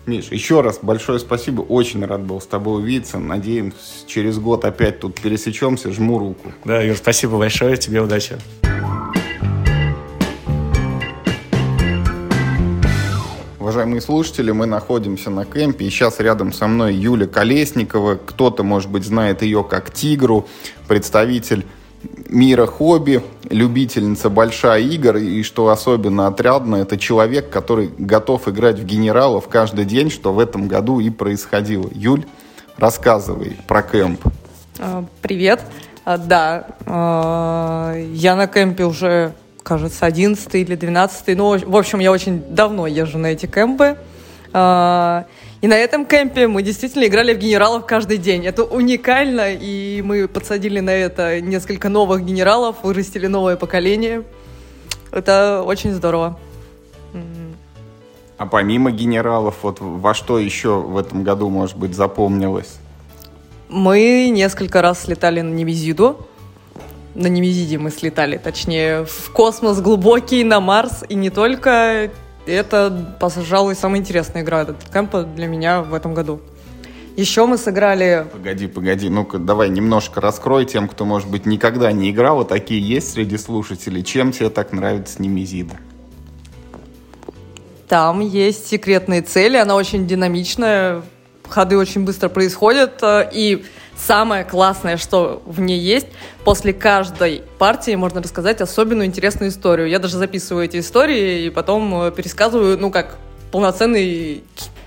Миш, еще раз большое спасибо. Очень рад был с тобой увидеться. Надеемся, через год опять тут пересечемся. Жму руку. Да, Юр, спасибо большое. Тебе удачи. Уважаемые слушатели, мы находимся на кемпе, и сейчас рядом со мной Юля Колесникова. Кто-то, может быть, знает ее как Тигру, представитель мира хобби, любительница большая игр, и что особенно отрядно, это человек, который готов играть в генералов каждый день, что в этом году и происходило. Юль, рассказывай про кемп. А, Привет. А, Да, а, я на кемпе уже, кажется, 11 или 12 Ну, в общем, я очень давно езжу на эти кемпы. А, И на этом кемпе мы действительно играли в генералов каждый день. Это уникально, и мы подсадили на это несколько новых генералов, вырастили новое поколение. Это очень здорово. А помимо генералов, вот во что еще в этом году, может быть, запомнилось? Мы несколько раз слетали на Немезиду. На Немезиде мы слетали, точнее, в космос глубокий, на Марс, и не только. Это, пожалуй, самая интересная игра этот кемпа для меня в этом году. Еще мы сыграли... Погоди, погоди, ну-ка давай немножко раскрой тем, кто, может быть, никогда не играл, вот такие есть среди слушателей. Чем тебе так нравится Немезида? Там есть секретные цели, она очень динамичная, ходы очень быстро происходят, э, и самое классное, что в ней есть, после каждой партии можно рассказать особенную интересную историю. Я даже записываю эти истории и потом э, пересказываю, ну, как полноценный,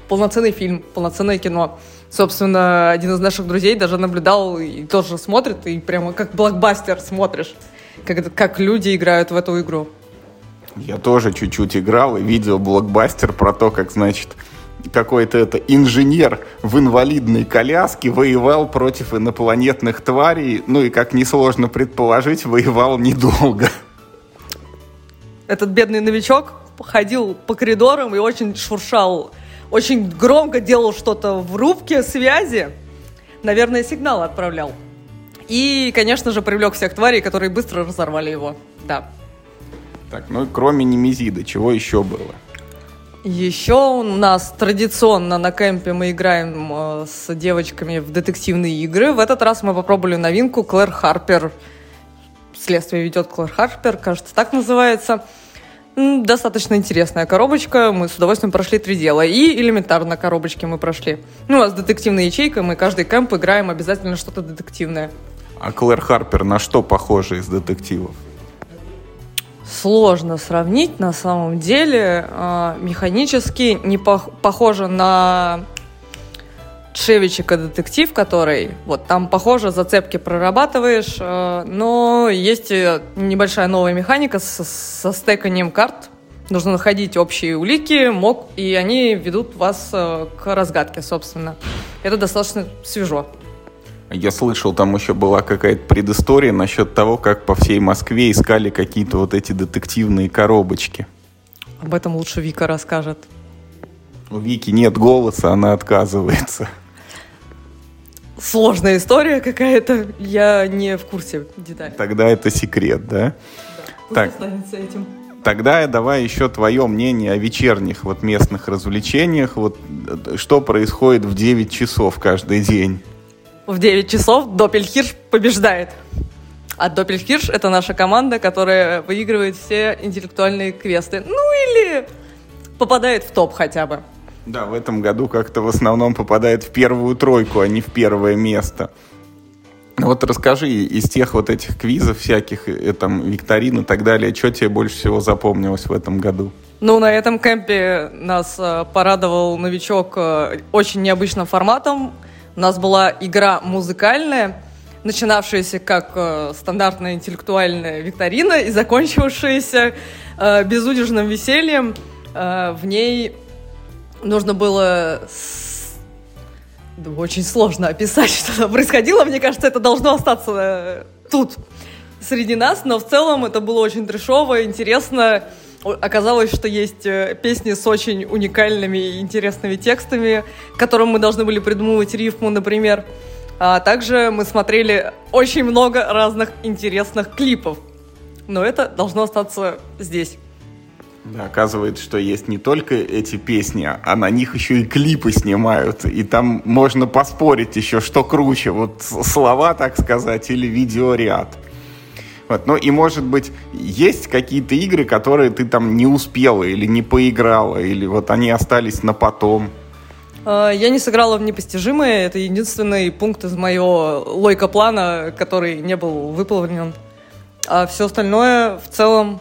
полноценный фильм, полноценное кино. Собственно, один из наших друзей даже наблюдал и тоже смотрит, и прямо как блокбастер смотришь, как, как люди играют в эту игру. Я тоже чуть-чуть играл и видел блокбастер про то, как, значит, какой-то это инженер в инвалидной коляске воевал против инопланетных тварей. Ну и, как несложно предположить, воевал недолго. этот бедный новичок ходил по коридорам и очень шуршал, очень громко делал что-то в рубке связи. Наверное, сигнал отправлял. И, конечно же, привлек всех тварей, которые быстро разорвали его. Да. Так, ну и кроме Немезида, чего еще было? Еще у нас традиционно на кемпе мы играем э, с девочками в детективные игры. В этот раз мы попробовали новинку Клэр Харпер. Следствие ведет Клэр Харпер, кажется, так называется. Достаточно интересная коробочка. Мы с удовольствием прошли три дела. И элементарно коробочки мы прошли. Ну, а с детективной ячейкой мы каждый кемп играем обязательно что-то детективное. А Клэр Харпер на что похожа из детективов? Сложно сравнить на самом деле. А, Механически не пох- похоже на Шевичика детектив, который вот там похоже зацепки прорабатываешь, э, но есть небольшая новая механика со, со стеканием карт. Нужно находить общие улики, мог, и они ведут вас э, к разгадке, собственно. Это достаточно свежо. Я слышал, там еще была какая-то предыстория насчет того, как по всей Москве искали какие-то вот эти детективные коробочки. Об этом лучше Вика расскажет. У Вики нет голоса, она отказывается. Сложная история какая-то, я не в курсе деталей. Тогда это секрет, да? Пусть Так. останется этим. Тогда давай еще твое мнение о вечерних вот местных развлечениях. Вот э, что происходит в 9 часов каждый день? В 9 часов Доппельхирш побеждает. А Доппельхирш — это наша команда, которая выигрывает все интеллектуальные квесты. Ну или попадает в топ хотя бы. Да, в этом году как-то в основном попадает в первую тройку, а не в первое место. Вот расскажи из тех вот этих квизов всяких, и, там, викторин и так далее, что тебе больше всего запомнилось в этом году? Ну, на этом кемпе нас э, порадовал новичок э, очень необычным форматом. У нас была игра музыкальная, начинавшаяся как э, стандартная интеллектуальная викторина и закончившаяся э, безудержным весельем. Э, в ней нужно было с... да, очень сложно описать, [laughs] что там происходило. Мне кажется, это должно остаться э, тут, среди нас. Но в целом это было очень трешово, интересно. Оказалось, что есть э, песни с очень уникальными и интересными текстами, которым мы должны были придумывать рифму, например. А также мы смотрели очень много разных интересных клипов. Но это должно остаться здесь. Да, оказывается, что есть не только эти песни, а на них еще и клипы снимают. И там можно поспорить еще, что круче, вот слова, так сказать, или видеоряд. Вот. Ну и, может быть, есть какие-то игры, которые ты там не успела или не поиграла, или вот они остались на потом. А, Я не сыграла в непостижимое. Это единственный пункт из моего лойка-плана, который не был выполнен. А все остальное в целом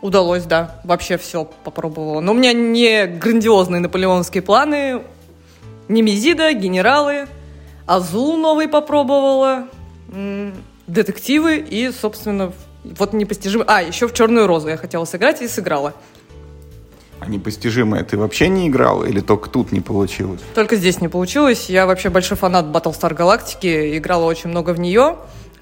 удалось, да. Вообще все попробовала. Но у меня не грандиозные наполеоновские планы. Немезида, генералы, Азул новый попробовала, детективы и, собственно, вот непостижимый. А, еще в Черную розу я хотела сыграть и сыграла. А непостижимое ты вообще не играла или только тут не получилось? Только здесь не получилось. Я вообще большой фанат Battlestar Галактики, играла очень много в нее.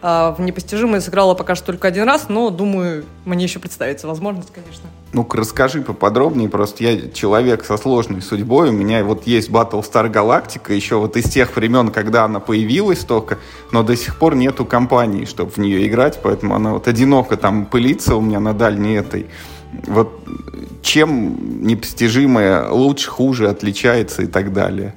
А в непостижимое сыграла пока что только один раз, но думаю, мне еще представится возможность, конечно. Ну-ка, расскажи поподробнее, просто я человек со сложной судьбой, у меня вот есть Battlestar Galactica, еще вот из тех времен, когда она появилась только, но до сих пор нету компании, чтобы в нее играть, поэтому она вот одиноко там пылится у меня на дальней этой. Вот чем непостижимое лучше, хуже отличается и так далее.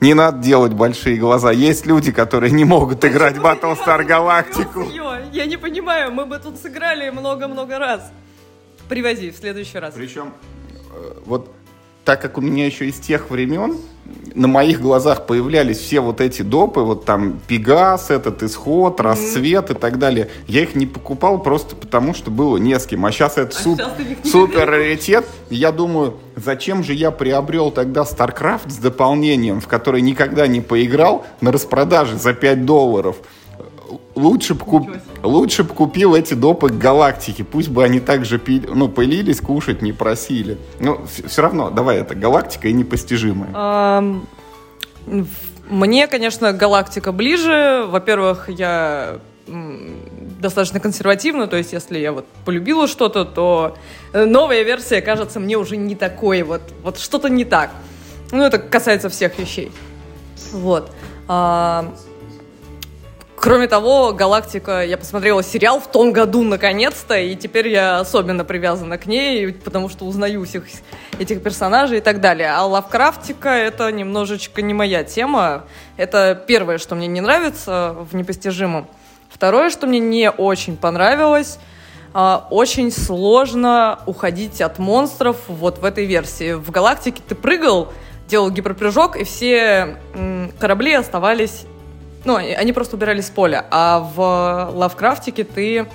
Не надо делать большие глаза. Есть люди, которые не могут играть в Battlestar Galactica. Я не понимаю, мы бы тут сыграли много-много раз. Привози в следующий раз. Причем, э, вот так как у меня еще из тех времен на моих глазах появлялись все вот эти допы, вот там Пегас, этот исход, расцвет и так далее, я их не покупал просто потому, что было не с кем. А сейчас это суп- ты их не супер раритет. Я думаю, зачем же я приобрел тогда StarCraft с дополнением, в который никогда не поиграл, на распродаже за 5 долларов. Лучше бы куп... Лучше б купил эти допы к галактике. Пусть бы они также пили... ну, пылились, кушать не просили. Но все равно, давай, это галактика и непостижимая. Мне, конечно, галактика ближе. Во-первых, я достаточно консервативна, то есть если я вот полюбила что-то, то э, новая версия кажется мне уже не такой, вот, вот что-то не так. Ну, это касается всех вещей. Вот. А, Кроме того, «Галактика», я посмотрела сериал в том году наконец-то, и теперь я особенно привязана к ней, потому что узнаю всех этих персонажей и так далее. А «Лавкрафтика» — это немножечко не моя тема. Это первое, что мне не нравится в «Непостижимом». Второе, что мне не очень понравилось, а, очень сложно уходить от монстров вот в этой версии. В «Галактике» ты прыгал, делал гиперпрыжок, и все корабли оставались ну, они просто убирали с поля. А в Лавкрафтике ты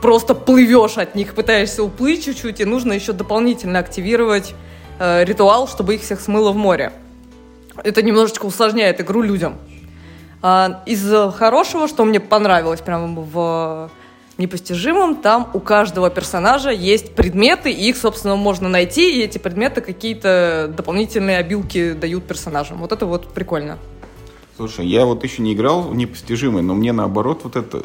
просто плывешь от них, пытаешься уплыть чуть-чуть, и нужно еще дополнительно активировать э, ритуал, чтобы их всех смыло в море. Это немножечко усложняет игру людям. А, из хорошего, что мне понравилось прямо в непостижимом, там у каждого персонажа есть предметы, и их, собственно, можно найти, и эти предметы какие-то дополнительные обилки дают персонажам. Вот это вот прикольно. Слушай, я вот еще не играл в непостижимый, но мне наоборот вот это э,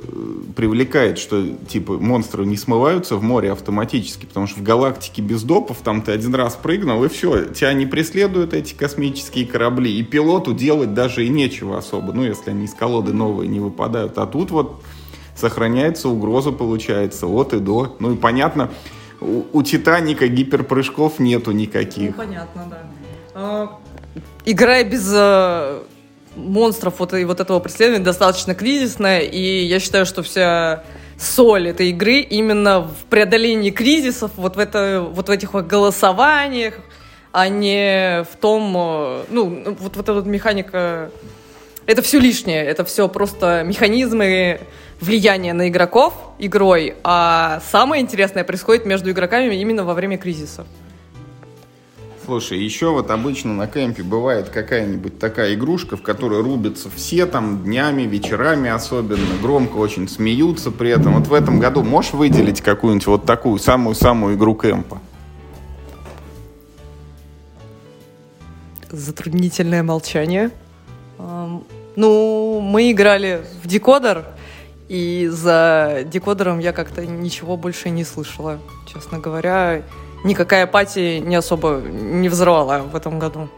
привлекает, что типа монстры не смываются в море автоматически, потому что в галактике без допов там ты один раз прыгнул, и все, тебя не преследуют эти космические корабли, и пилоту делать даже и нечего особо, ну если они из колоды новые не выпадают, а тут вот сохраняется угроза, получается, от и до. Ну и понятно, у, у Титаника гиперпрыжков нету никаких. понятно, да. А, Играя без э, монстров вот, и вот этого преследования достаточно кризисная, и я считаю, что вся соль этой игры именно в преодолении кризисов, вот в, это, вот в этих вот голосованиях, а не в том, э, ну, вот, вот эта вот механика, это все лишнее, это все просто механизмы влияния на игроков игрой, а самое интересное происходит между игроками именно во время кризиса. Слушай, еще вот обычно на кемпе бывает какая-нибудь такая игрушка, в которой рубятся все там днями, вечерами особенно, громко очень смеются при этом. Вот в этом году можешь выделить какую-нибудь вот такую самую-самую игру кемпа? Затруднительное молчание. Ну, мы играли в декодер, и за декодером я как-то ничего больше не слышала, честно говоря никакая пати не особо не взорвала в этом году.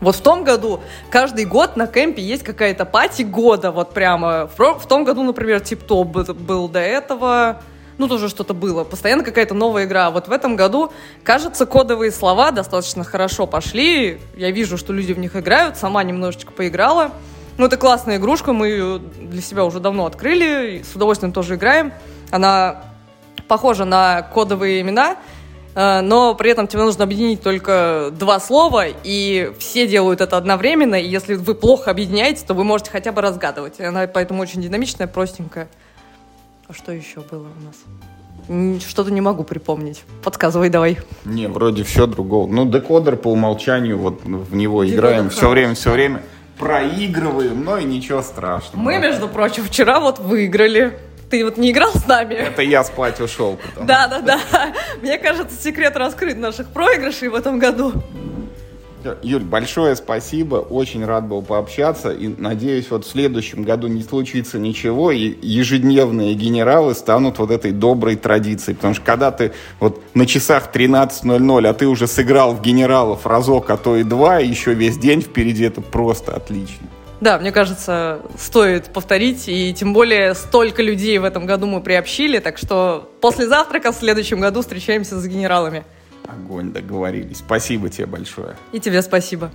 Вот в том году, каждый год на кемпе есть какая-то пати года, вот прямо. В, том году, например, тип-топ был до этого, ну, тоже что-то было. Постоянно какая-то новая игра. Вот в этом году, кажется, кодовые слова достаточно хорошо пошли. Я вижу, что люди в них играют. Сама немножечко поиграла. Ну, это классная игрушка, мы ее для себя уже давно открыли. С удовольствием тоже играем. Она похожа на кодовые имена. Э, но при этом тебе нужно объединить только два слова, и все делают это одновременно, и если вы плохо объединяете, то вы можете хотя бы разгадывать. Она поэтому очень динамичная, простенькая. А что еще было у нас? Что-то не могу припомнить. Подсказывай давай. Не, вроде все другого. Ну, декодер по умолчанию, вот в него декодер играем все время, все время. Проигрываем, но и ничего страшного. Мы, между прочим, вчера вот выиграли. Ты вот не играл с нами? Это я спать ушел. Потом. Да, да, да. Мне кажется, секрет раскрыт наших проигрышей в этом году. Юль, большое спасибо, очень рад был пообщаться, и надеюсь, вот в следующем году не случится ничего, и ежедневные генералы станут вот этой доброй традицией, потому что когда ты вот на часах 13.00, а ты уже сыграл в генералов разок, а то и два, и еще весь день впереди, это просто отлично. Да, мне кажется, стоит повторить, и тем более столько людей в этом году мы приобщили, так что после завтрака в следующем году встречаемся с генералами. Огонь, договорились. Спасибо тебе большое. И тебе спасибо.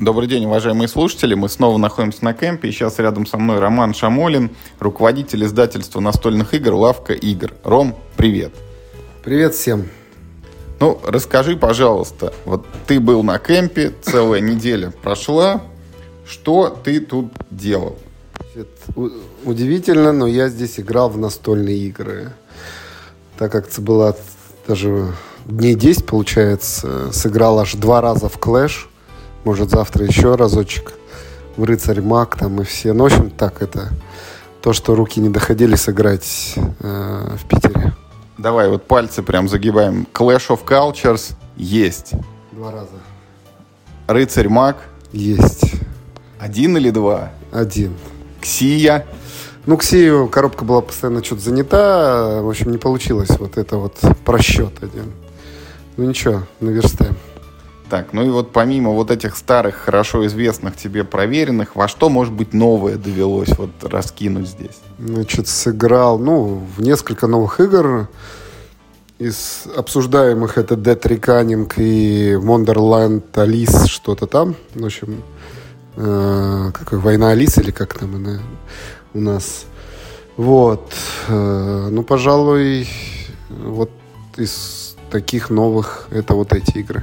Добрый день, уважаемые слушатели. Мы снова находимся на кемпе. И сейчас рядом со мной Роман Шамолин, руководитель издательства настольных игр «Лавка игр». Ром, привет. Привет всем. Ну, расскажи, пожалуйста, вот ты был на кемпе, целая неделя прошла, что ты тут делал? Удивительно, но я здесь играл в настольные игры. Так как это было даже дней 10, получается, сыграл аж два раза в Клэш. Может, завтра еще разочек в Рыцарь Маг там и все. Ну, в общем, так это то, что руки не доходили сыграть э, в Питере. Давай, вот пальцы прям загибаем. Clash of Cultures есть. Два раза. Рыцарь Маг. Есть. Один или два? Один. Ксия. Ну, Ксию коробка была постоянно что-то занята. В общем, не получилось вот это вот просчет один. Ну ничего, наверстаем. Так, ну и вот помимо вот этих старых, хорошо известных тебе проверенных, во что, может быть, новое довелось вот раскинуть здесь? Значит, сыграл, ну, в несколько новых игр. Из обсуждаемых это Dead Reckoning и Wonderland Alice, что-то там. В общем, э, как Война Алисы или как там она у нас. Вот. Э, ну, пожалуй, вот из таких новых это вот эти игры.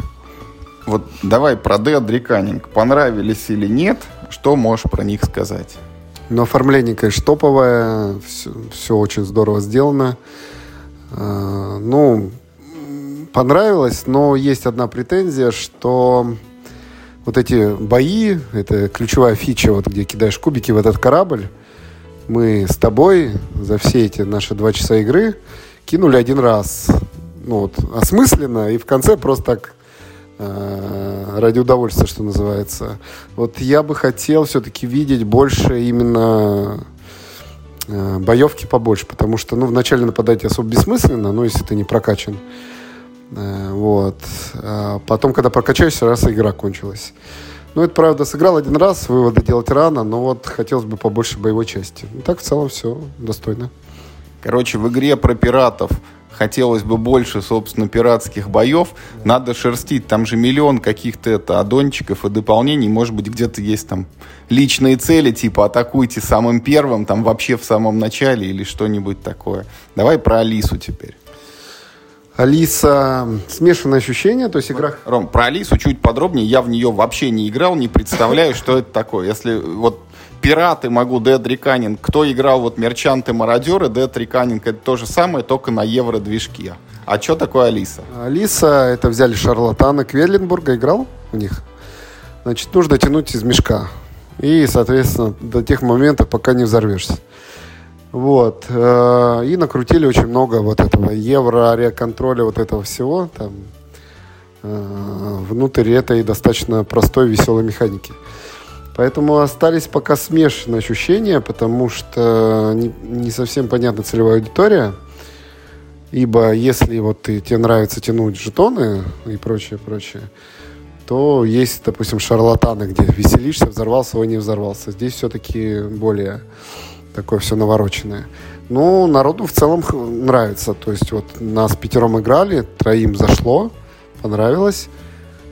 Вот давай про Dead Reckoning. Понравились или нет? Что можешь про них сказать? Ну, оформление, конечно, топовое. Все, все очень здорово сделано. Э, ну, понравилось, но есть одна претензия, что вот эти бои, это ключевая фича, вот где кидаешь кубики в этот корабль, мы с тобой за все эти наши два часа игры кинули один раз. Ну вот, осмысленно, и в конце просто так ради удовольствия, что называется. Вот я бы хотел все-таки видеть больше именно Э, боевки побольше, потому что, ну, вначале нападать особо бессмысленно, ну, если ты не прокачан. Э, вот. А потом, когда прокачаешься, раз игра кончилась. Ну, это правда, сыграл один раз, выводы делать рано, но вот хотелось бы побольше боевой части. Ну, так в целом все достойно. Короче, в игре про пиратов хотелось бы больше, собственно, пиратских боев, надо шерстить. Там же миллион каких-то это аддончиков и дополнений. Может быть, где-то есть там личные цели, типа атакуйте самым первым, там вообще в самом начале или что-нибудь такое. Давай про Алису теперь. Алиса, смешанные ощущения, то есть игра... Ром, про Алису чуть подробнее. Я в нее вообще не играл, не представляю, что это такое. Если вот пираты могу, Dead Reckoning. Кто играл вот мерчанты мародеры, Dead Reckoning это то же самое, только на евро-движке. А что такое Алиса? Алиса, это взяли шарлатана Кведленбурга, играл у них. Значит, нужно тянуть из мешка. И, соответственно, до тех моментов, пока не взорвешься. Вот. э, И накрутили очень много вот этого евро, контроля вот этого всего. Там, э, внутрь этой достаточно простой, веселой механики. Поэтому остались пока смешанные ощущения, потому что не, не совсем понятна целевая аудитория. Ибо если вот ты, тебе нравится тянуть жетоны и прочее, прочее, то есть, допустим, шарлатаны, где веселишься, взорвался, ой, не взорвался. Здесь все-таки более такое все навороченное. Ну, народу в целом нравится. То есть вот нас пятером играли, троим зашло, понравилось.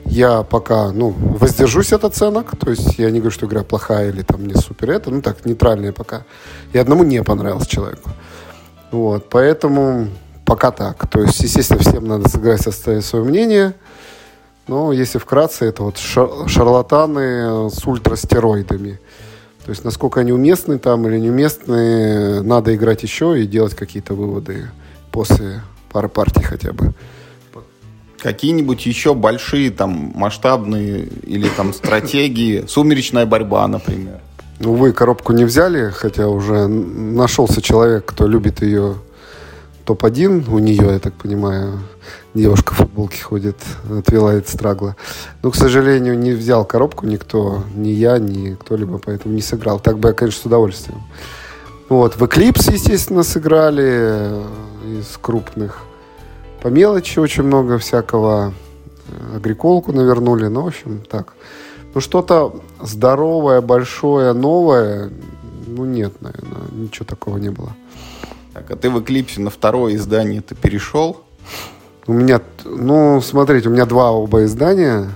Я пока, ну, воздержусь от оценок. То есть я не говорю, что игра плохая или там не супер это. Ну, так, нейтральная пока. И одному не понравилось человеку. Вот, поэтому пока так. То есть, естественно, всем надо сыграть, оставить свое мнение. Но если вкратце, это вот ша- шарлатаны с ультрастероидами. То есть, насколько они уместны там или неуместны, надо играть еще и делать какие-то выводы после пары партий хотя бы. Какие-нибудь еще большие там масштабные или там стратегии, сумеречная борьба, например. Увы, коробку не взяли, хотя уже нашелся человек, кто любит ее топ-1 у нее, я так понимаю. Девушка в футболке ходит, отвела от страгла. Но, к сожалению, не взял коробку никто, ни я, ни кто-либо, поэтому не сыграл. Так бы я, конечно, с удовольствием. Вот, в Eclipse, естественно, сыграли э, из крупных. По мелочи очень много всякого. Агриколку навернули, ну, в общем, так. Ну, что-то здоровое, большое, новое, ну, нет, наверное, ничего такого не было. Так, а ты в Эклипсе на второе издание ты перешел? У меня, ну, смотрите, у меня два оба издания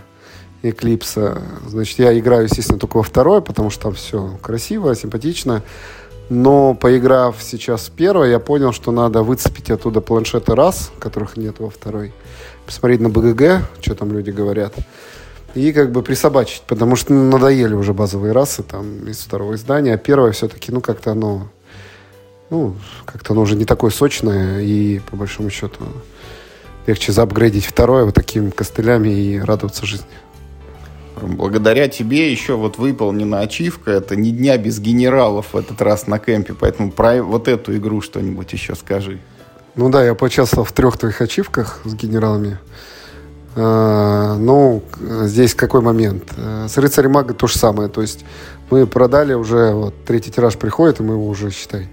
Эклипса. Значит, я играю, естественно, только во второе, потому что там все красиво, симпатично. Но поиграв сейчас в первое, я понял, что надо выцепить оттуда планшеты раз, которых нет во второй. Посмотреть на БГГ, что там люди говорят. И как бы присобачить, потому что надоели уже базовые расы там из второго издания. А первое все-таки, ну, как-то оно, ну, как-то оно уже не такое сочное. И по большому счету легче заапгрейдить второе вот такими костылями и радоваться жизни. Благодаря тебе еще вот выполнена ачивка. Это ни дня без генералов в этот раз на кемпе. Поэтому про вот эту игру что-нибудь еще скажи. Ну да, я поучаствовал в трех твоих ачивках с генералами. А, ну, здесь какой момент? А, С рыцарем мага то же самое. То есть мы продали уже, вот третий тираж приходит, и мы его уже, считай,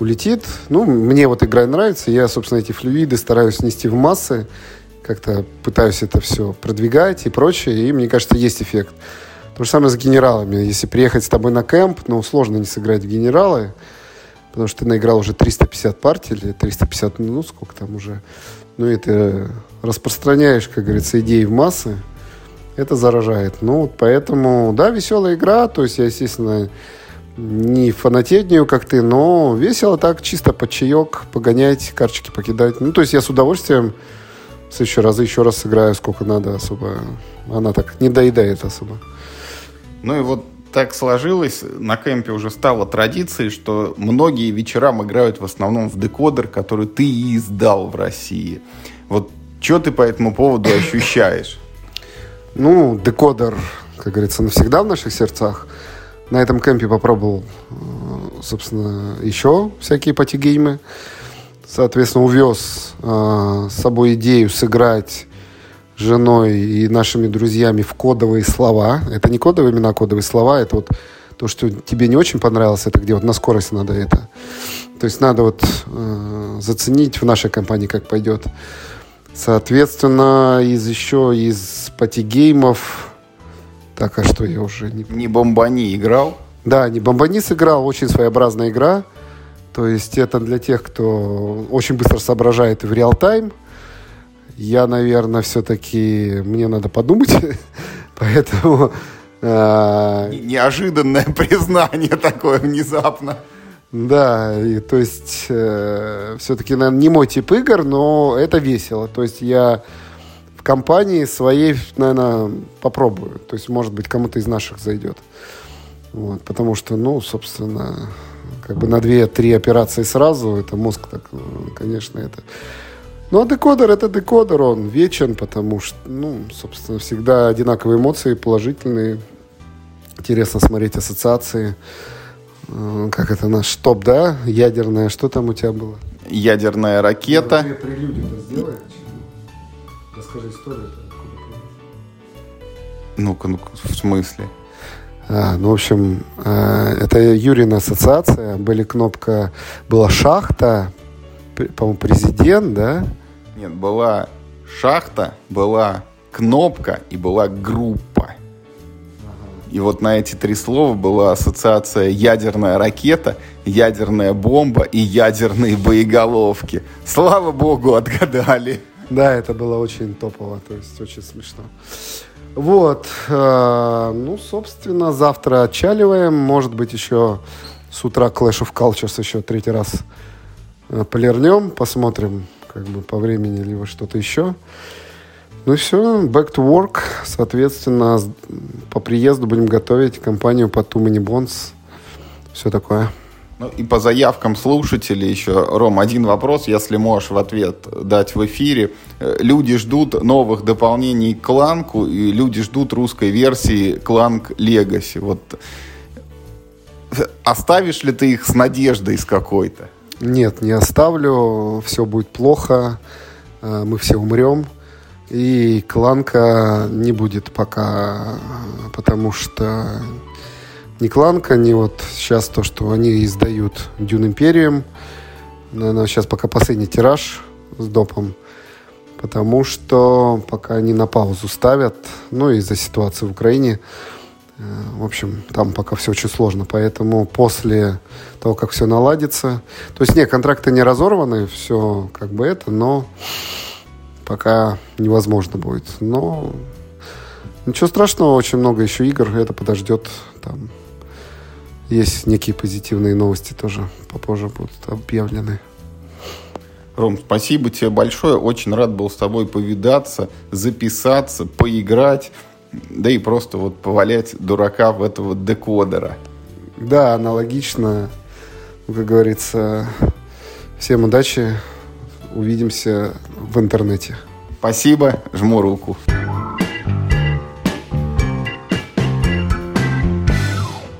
улетит. Ну, мне вот игра нравится. Я, собственно, эти флюиды стараюсь нести в массы. Как-то пытаюсь это все продвигать и прочее. И мне кажется, есть эффект. То же самое с генералами. Если приехать с тобой на кемп, ну, сложно не сыграть в генералы. Потому что ты наиграл уже 350 партий или 350, ну, сколько там уже. Ну, и ты распространяешь, как говорится, идеи в массы. Это заражает. Ну, вот поэтому, да, веселая игра. То есть я, естественно, не нее, как ты, но весело так, чисто под чаек, погонять, карточки покидать. Ну, то есть я с удовольствием в следующие разы еще раз сыграю, сколько надо особо. Она так не доедает особо. Ну и вот так сложилось, на кемпе уже стало традицией, что многие вечерам играют в основном в декодер, который ты и издал в России. Вот что ты по этому поводу ощущаешь? Ну, декодер, как говорится, навсегда в наших сердцах. На этом кемпе попробовал, э, собственно, еще всякие патигеймы. Соответственно, увез э, с собой идею сыграть с женой и нашими друзьями в кодовые слова. Это не кодовые имена, а кодовые слова. Это вот то, что тебе не очень понравилось, это где вот на скорость надо это. То есть надо вот э, заценить в нашей компании, как пойдет. Соответственно, из еще из патигеймов... Так, а что я уже не... Не бомбани играл? Да, не Бомбани сыграл, очень своеобразная игра. То есть это для тех, кто очень быстро соображает в реал-тайм. Я, наверное, все-таки мне надо подумать, [laughs] поэтому э, неожиданное [laughs] признание такое внезапно. Да, и, то есть э, все-таки, наверное, не мой тип игр, но это весело. То есть я в компании своей, наверное, попробую. То есть, может быть, кому-то из наших зайдет. Вот, потому что, ну, собственно, как бы на две-три операции сразу, это мозг так, конечно, это... Ну, а декодер это декодер, он вечен, потому что, ну, собственно, всегда одинаковые эмоции, положительные. Интересно смотреть ассоциации. Э, как это наш топ, да? Ядерная, что там у тебя было? Ядерная ракета. Расскажи историю. Ну-ка, ну в смысле? А, ну, в общем, э, это Юрина ассоциация. Были кнопка, была шахта, по-моему, президент, да? Нет, была шахта, была кнопка и была группа. И вот на эти три слова была ассоциация ядерная ракета, ядерная бомба и ядерные боеголовки. Слава богу, отгадали. Да, это было очень топово, то есть очень смешно. Вот, э, ну, собственно, завтра отчаливаем. Может быть, еще с утра Clash of Cultures еще третий раз э, полирнем, посмотрим, как бы по времени, либо что-то еще. Ну и все, back to work. Соответственно, по приезду будем готовить компанию по Too Many Bonds. Все такое. Ну и по заявкам слушателей еще, Ром, один вопрос, если можешь в ответ дать в эфире. Э, люди ждут новых дополнений к Кланку, и люди ждут русской версии Кланк Легаси. Вот э, оставишь ли ты их с надеждой с какой-то? Нет, не оставлю. Все будет плохо. Э, мы все умрем. И кланка не будет пока, потому что ни кланка, ни вот сейчас то, что они издают Дюн Империум, наверное, сейчас пока последний тираж с допом, потому что пока они на паузу ставят, ну, из-за ситуации в Украине, э, в общем, там пока все очень сложно, поэтому после того, как все наладится, то есть, нет, контракты не разорваны, все как бы это, но пока невозможно будет. Но ничего страшного, очень много еще игр, это подождет. Там есть некие позитивные новости тоже попозже будут объявлены. Ром, спасибо тебе большое. Очень рад был с тобой повидаться, записаться, поиграть, да и просто вот повалять дурака в этого декодера. Да, аналогично. Как говорится, всем удачи увидимся в интернете. Спасибо, жму руку.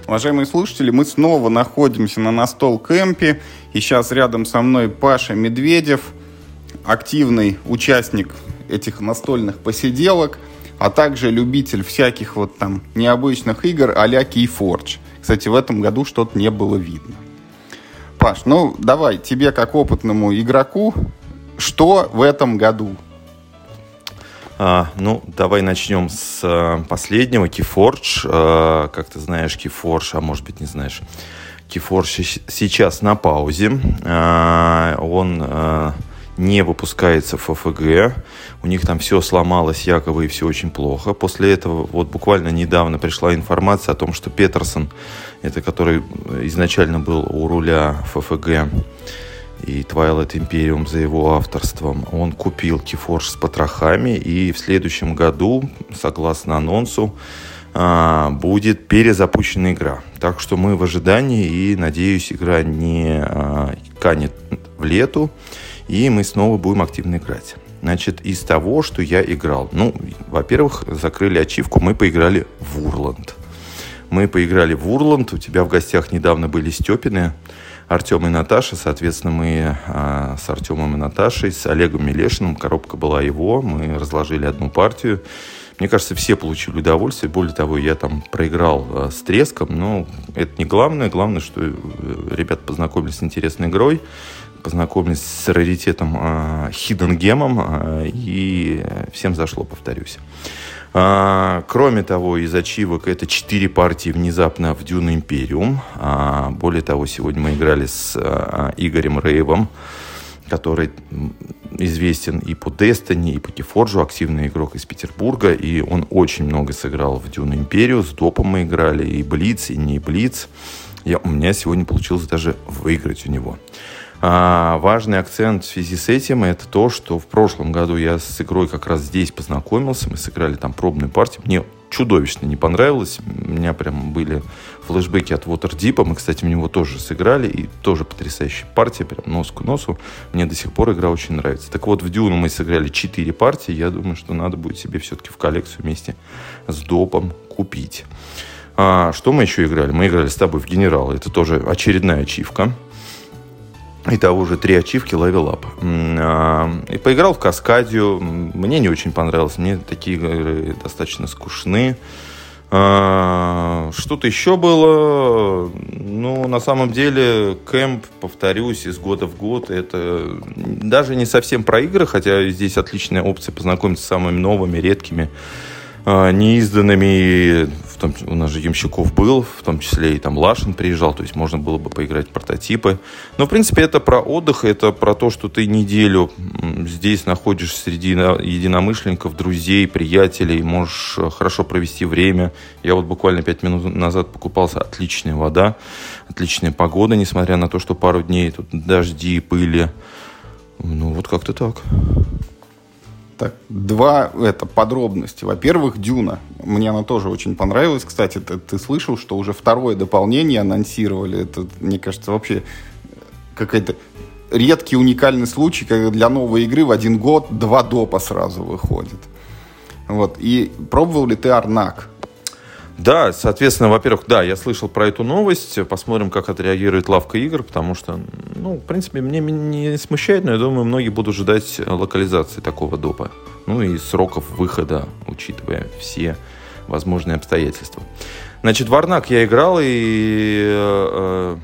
Уважаемые слушатели, мы снова находимся на настол кемпе. И сейчас рядом со мной Паша Медведев, активный участник этих настольных посиделок, а также любитель всяких вот там необычных игр а-ля Keyforge. Кстати, в этом году что-то не было видно. Паш, ну давай, тебе как опытному игроку что в этом году? А, ну, давай начнем с а, последнего, Keyforge. А, как ты знаешь, Keyforge, а может быть не знаешь, Keyforge сейчас на паузе. А, он а, не выпускается в ФФГ. У них там все сломалось якобы и все очень плохо. После этого вот буквально недавно пришла информация о том, что Петерсон, это который изначально был у руля ФФГ, и Twilight Imperium за его авторством. Он купил Keyforge с потрохами, и в следующем году, согласно анонсу, а, будет перезапущена игра. Так что мы в ожидании, и, надеюсь, игра не а, канет в лету, и мы снова будем активно играть. Значит, из того, что я играл. Ну, во-первых, закрыли ачивку, мы поиграли в Урланд. Мы поиграли в Урланд, у тебя в гостях недавно были Степины, Артем и Наташа. Соответственно, мы а, с Артемом и Наташей, с Олегом Милешиным, коробка была его, мы разложили одну партию. Мне кажется, все получили удовольствие. Более того, я там проиграл а, с треском, но это не главное. Главное, что э, ребята познакомились с интересной игрой, познакомились с раритетом а, Hidden а, и всем зашло, повторюсь. А, кроме того, из ачивок это четыре партии внезапно в Дюна Империум. А, более того, сегодня мы играли с а, Игорем Рейвом, который известен и по Destiny, и по Кефорджу, активный игрок из Петербурга, и он очень много сыграл в Дюна Империю, с Допом мы играли, и Блиц, и не Блиц. Я, у меня сегодня получилось даже выиграть у него. А, важный акцент в связи с этим это то, что в прошлом году я с игрой как раз здесь познакомился. Мы сыграли там пробную партию. Мне чудовищно не понравилось. У меня прям были флешбеки от Waterdeep. Мы, кстати, в него тоже сыграли. И тоже потрясающая партия, прям нос к носу. Мне до сих пор игра очень нравится. Так вот, в Дюну мы сыграли 4 партии. Я думаю, что надо будет себе все-таки в коллекцию вместе с допом купить. А, что мы еще играли? Мы играли с тобой в Генерал. Это тоже очередная ачивка. Итого уже три ачивки level up. И поиграл в Каскадию. Мне не очень понравилось. Мне такие игры достаточно скучны. А, что-то еще было. Ну, на самом деле, кемп, повторюсь, из года в год, это даже не совсем про игры, хотя здесь отличная опция познакомиться с самыми новыми, редкими, неизданными в том, у нас же Ямщиков был, в том числе и там Лашин приезжал, то есть можно было бы поиграть в прототипы. Но, в принципе, это про отдых, это про то, что ты неделю здесь находишься среди единомышленников, друзей, приятелей, можешь э, хорошо провести время. Я вот буквально пять минут назад покупался, отличная вода, отличная погода, несмотря на то, что пару дней тут дожди, пыли. Ну, вот как-то так. Так, два это подробности. Во-первых, Дюна. Мне она тоже очень понравилась. Кстати, ты, ты слышал, что уже второе дополнение анонсировали. Это, мне кажется, вообще какая-то редкий уникальный случай, когда для новой игры в один год два допа сразу выходит. Вот. И пробовал ли ты Арнак? Да, соответственно, во-первых, да, я слышал про эту новость. Посмотрим, как отреагирует лавка игр, потому что, ну, в принципе, мне не смущает, но я думаю, многие будут ждать локализации такого допа. Ну и сроков выхода, учитывая все возможные обстоятельства. Значит, в Арнак я играл, и э,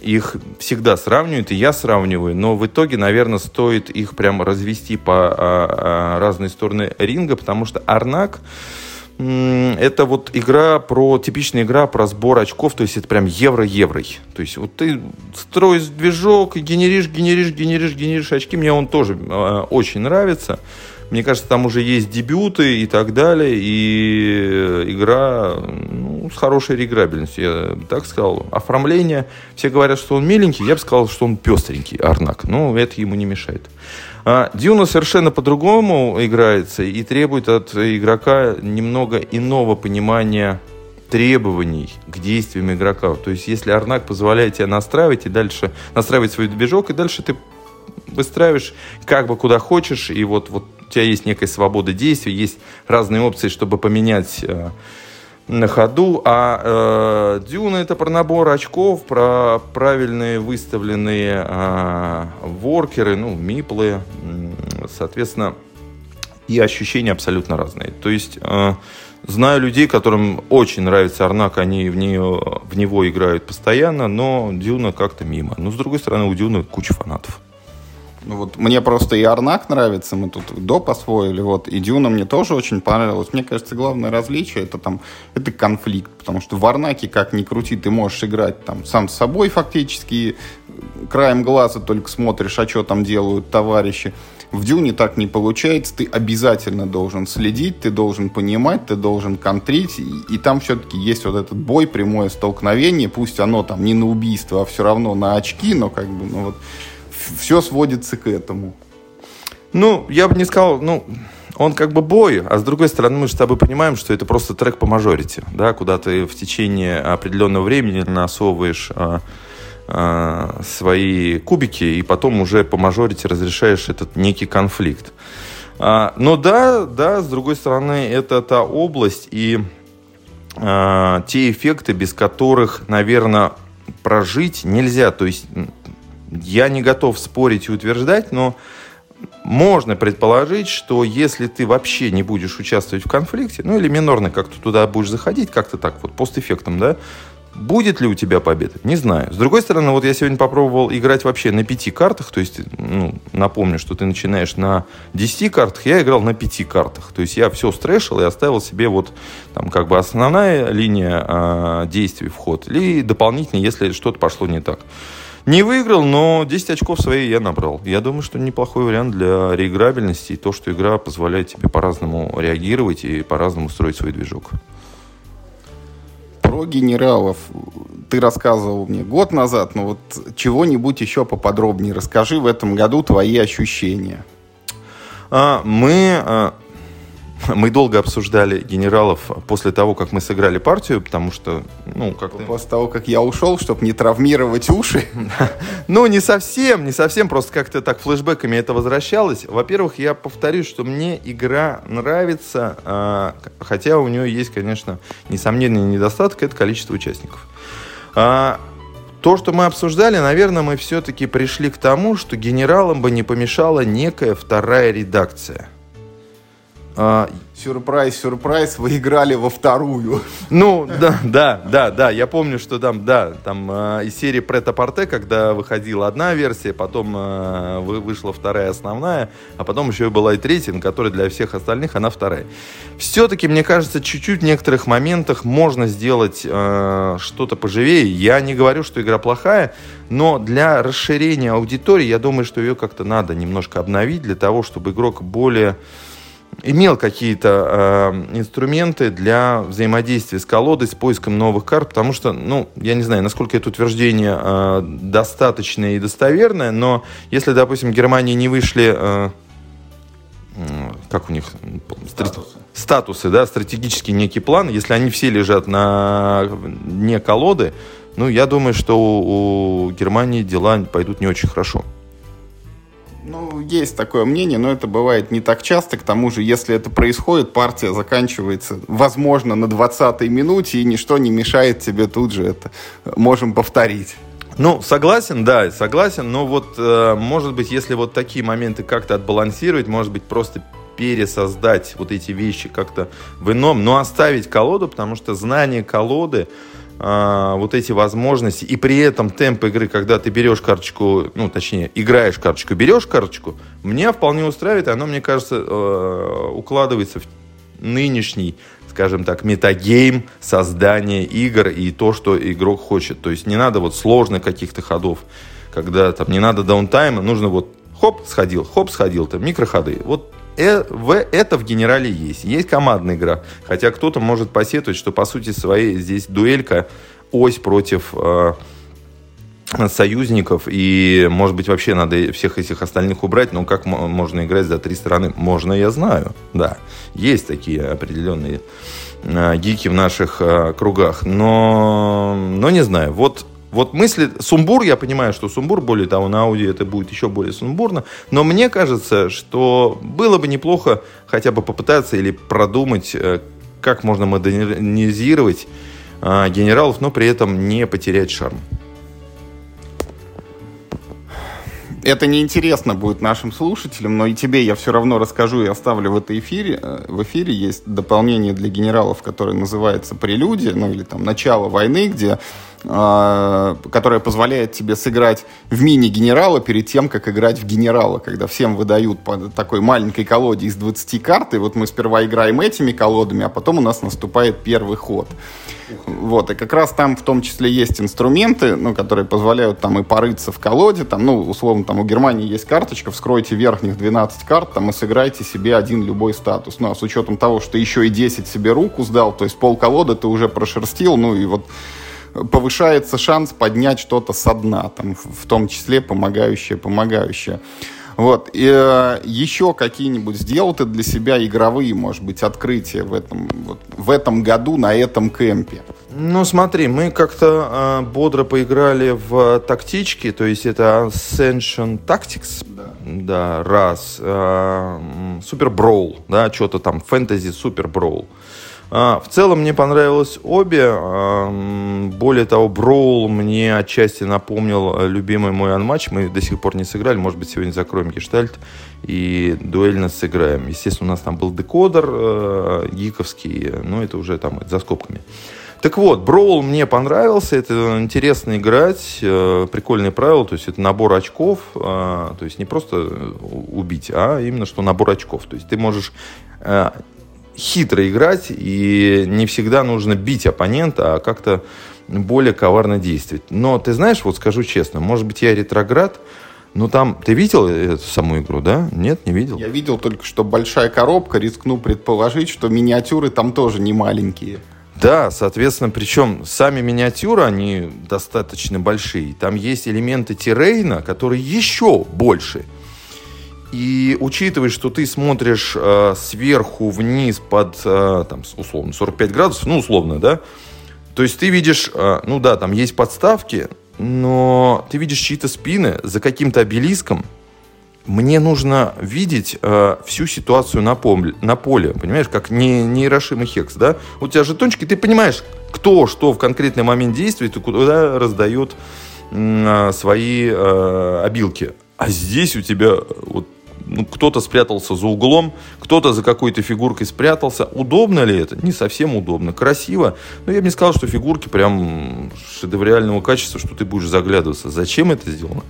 их всегда сравнивают, и я сравниваю, но в итоге, наверное, стоит их прямо развести по э, разные стороны ринга, потому что Арнак это вот игра про, типичная игра про сбор очков, то есть это прям евро-еврой. То есть вот ты строишь движок, генеришь, генеришь, генеришь, генеришь очки. Мне он тоже э, очень нравится. Мне кажется, там уже есть дебюты и так далее, и игра ну, с хорошей реиграбельностью, я так сказал. Оформление, все говорят, что он миленький, я бы сказал, что он пестренький, Арнак. Но это ему не мешает. А Дюна совершенно по-другому играется и требует от игрока немного иного понимания требований к действиям игрока. То есть, если Арнак позволяет тебе настраивать и дальше настраивать свой движок, и дальше ты выстраиваешь как бы куда хочешь, и вот, вот у тебя есть некая свобода действий, есть разные опции, чтобы поменять э, на ходу, а э, Дюна это про набор очков, про правильные выставленные э, воркеры, ну, миплы, соответственно, и ощущения абсолютно разные. То есть э, знаю людей, которым очень нравится Арнак, они в, нее, в него играют постоянно, но Дюна как-то мимо. Но с другой стороны, у Дюны куча фанатов. Ну вот мне просто и Арнак нравится, мы тут до посвоили, вот, и Дюна мне тоже очень понравилась. Мне кажется, главное различие это там, это конфликт, потому что в Арнаке, как ни крути, ты можешь играть там сам с собой фактически, краем глаза только смотришь, а что там делают товарищи. В Дюне так не получается, ты обязательно должен следить, ты должен понимать, ты должен контрить, и, и там все-таки есть вот этот бой, прямое столкновение, пусть оно там не на убийство, а все равно на очки, но как бы, ну вот, все сводится к этому. Ну, я бы не сказал, ну, он как бы бой, а с другой стороны, мы же с тобой понимаем, что это просто трек по мажорити, да, куда ты в течение определенного времени насовываешь а, а, свои кубики, и потом уже по мажорити разрешаешь этот некий конфликт. А, но да, да, с другой стороны, это та область и а, те эффекты, без которых, наверное, прожить нельзя. То есть я не готов спорить и утверждать, но можно предположить, что если ты вообще не будешь участвовать в конфликте, ну или минорно как-то туда будешь заходить, как-то так вот, постэффектом, да, Будет ли у тебя победа? Не знаю. С другой стороны, вот я сегодня попробовал играть вообще на пяти картах, то есть, ну, напомню, что ты начинаешь на 10 картах, я играл на пяти картах. То есть я все стрешил и оставил себе вот там как бы основная линия э, действий в ход, или дополнительно, если что-то пошло не так. Не выиграл, но 10 очков свои я набрал. Я думаю, что неплохой вариант для реиграбельности и то, что игра позволяет тебе по-разному реагировать и по-разному строить свой движок. Про генералов ты рассказывал мне год назад, но вот чего-нибудь еще поподробнее расскажи в этом году твои ощущения. А, мы а, [laughs] мы долго обсуждали генералов после того, как мы сыграли партию, потому что, ну, как После того, как я ушел, чтобы не травмировать уши? [laughs] Ну, не совсем, не совсем, просто как-то так флешбеками это возвращалось. Во-первых, я повторюсь, что мне игра нравится, а, хотя у нее есть, конечно, несомненный недостаток, это количество участников. А, то, что мы обсуждали, наверное, мы все-таки пришли к тому, что генералам бы не помешала некая вторая редакция – а, сюрприз, сюрприз, вы играли во вторую. Ну, да, да, да, да. Я помню, что там, да, там э, из серии Прета Порте, когда выходила одна версия, потом э, вышла вторая основная, а потом еще и была и третья, на которой для всех остальных она вторая. Все-таки, мне кажется, чуть-чуть в некоторых моментах можно сделать э, что-то поживее. Я не говорю, что игра плохая, но для расширения аудитории, я думаю, что ее как-то надо немножко обновить для того, чтобы игрок более имел какие-то э, инструменты для взаимодействия с колодой, с поиском новых карт, потому что, ну, я не знаю, насколько это утверждение э, достаточное и достоверное, но если, допустим, Германии не вышли, э, как у них, статусы. статусы, да, стратегический некий план, если они все лежат на дне колоды, ну, я думаю, что у, у Германии дела пойдут не очень хорошо. Ну, есть такое мнение, но это бывает не так часто. К тому же, если это происходит, партия заканчивается, возможно, на 20-й минуте, и ничто не мешает тебе тут же это. Можем повторить. Ну, согласен, да, согласен, но вот, э, может быть, если вот такие моменты как-то отбалансировать, может быть, просто пересоздать вот эти вещи как-то в ином, но оставить колоду, потому что знание колоды, а, вот эти возможности, и при этом темп игры, когда ты берешь карточку, ну, точнее, играешь карточку, берешь карточку, меня вполне устраивает, и оно, мне кажется, э, укладывается в нынешний, скажем так, метагейм создания игр и то, что игрок хочет. То есть не надо вот сложных каких-то ходов, когда там не надо даунтайма, нужно вот хоп, сходил, хоп, сходил, там микроходы. Вот Э, в, это в генерале есть. Есть командная игра. Хотя кто-то может посетовать, что по сути своей здесь дуэлька ось против э, союзников. И, может быть, вообще надо всех этих остальных убрать. Но как можно играть за три стороны? Можно, я знаю. Да, есть такие определенные э, гики в наших э, кругах. Но, но не знаю. Вот вот мысли... Сумбур, я понимаю, что сумбур, более того, на аудио это будет еще более сумбурно, но мне кажется, что было бы неплохо хотя бы попытаться или продумать, э, как можно модернизировать э, генералов, но при этом не потерять шарм. это неинтересно будет нашим слушателям, но и тебе я все равно расскажу и оставлю в этой эфире. Э, в эфире есть дополнение для генералов, которое называется «Прелюдия», ну или там «Начало войны», где которая позволяет тебе сыграть в мини-генерала перед тем, как играть в генерала, когда всем выдают по такой маленькой колоде из 20 карт, и вот мы сперва играем этими колодами, а потом у нас наступает первый ход. Вот, и как раз там в том числе есть инструменты, ну, которые позволяют там и порыться в колоде, там, ну, условно, там у Германии есть карточка, вскройте верхних 12 карт, там, и сыграйте себе один любой статус. Ну, а с учетом того, что еще и 10 себе руку сдал, то есть пол колоды ты уже прошерстил, ну, и вот повышается шанс поднять что-то со дна, там, в том числе помогающее, помогающее. Вот. И, э, еще какие-нибудь сделал ты для себя игровые, может быть, открытия в этом, вот, в этом году на этом кемпе? Ну, смотри, мы как-то э, бодро поиграли в тактички, то есть это Ascension Tactics, да, да раз, э, Super Brawl, да, что-то там, фэнтези Super Brawl. А, в целом мне понравилось обе. Более того, Броул мне отчасти напомнил э, любимый мой анматч. Мы до сих пор не сыграли. Может быть, сегодня закроем гештальт и дуэльно сыграем. Естественно, у нас там был декодер э, гиковский, но это уже там за скобками. Так вот, Броул мне понравился, это интересно играть, э, прикольные правила, то есть это набор очков, э, то есть не просто убить, а именно что набор очков. То есть ты можешь хитро играть, и не всегда нужно бить оппонента, а как-то более коварно действовать. Но ты знаешь, вот скажу честно, может быть, я ретроград, но там, ты видел эту саму игру, да? Нет, не видел? Я видел только, что большая коробка, рискну предположить, что миниатюры там тоже не маленькие. Да, соответственно, причем сами миниатюры, они достаточно большие. Там есть элементы террейна, которые еще больше. И учитывая, что ты смотришь э, сверху вниз под, э, там, условно, 45 градусов, ну, условно, да, то есть ты видишь, э, ну да, там есть подставки, но ты видишь чьи-то спины за каким-то обелиском. Мне нужно видеть э, всю ситуацию на, поле, на поле, понимаешь, как не, не Ирошима Хекс, да? У тебя жетончики, ты понимаешь, кто что в конкретный момент действует и куда раздает э, свои э, обилки. А здесь у тебя вот ну, кто-то спрятался за углом, кто-то за какой-то фигуркой спрятался. Удобно ли это? Не совсем удобно. Красиво. Но я бы не сказал, что фигурки прям шедевриального качества, что ты будешь заглядываться. Зачем это сделано?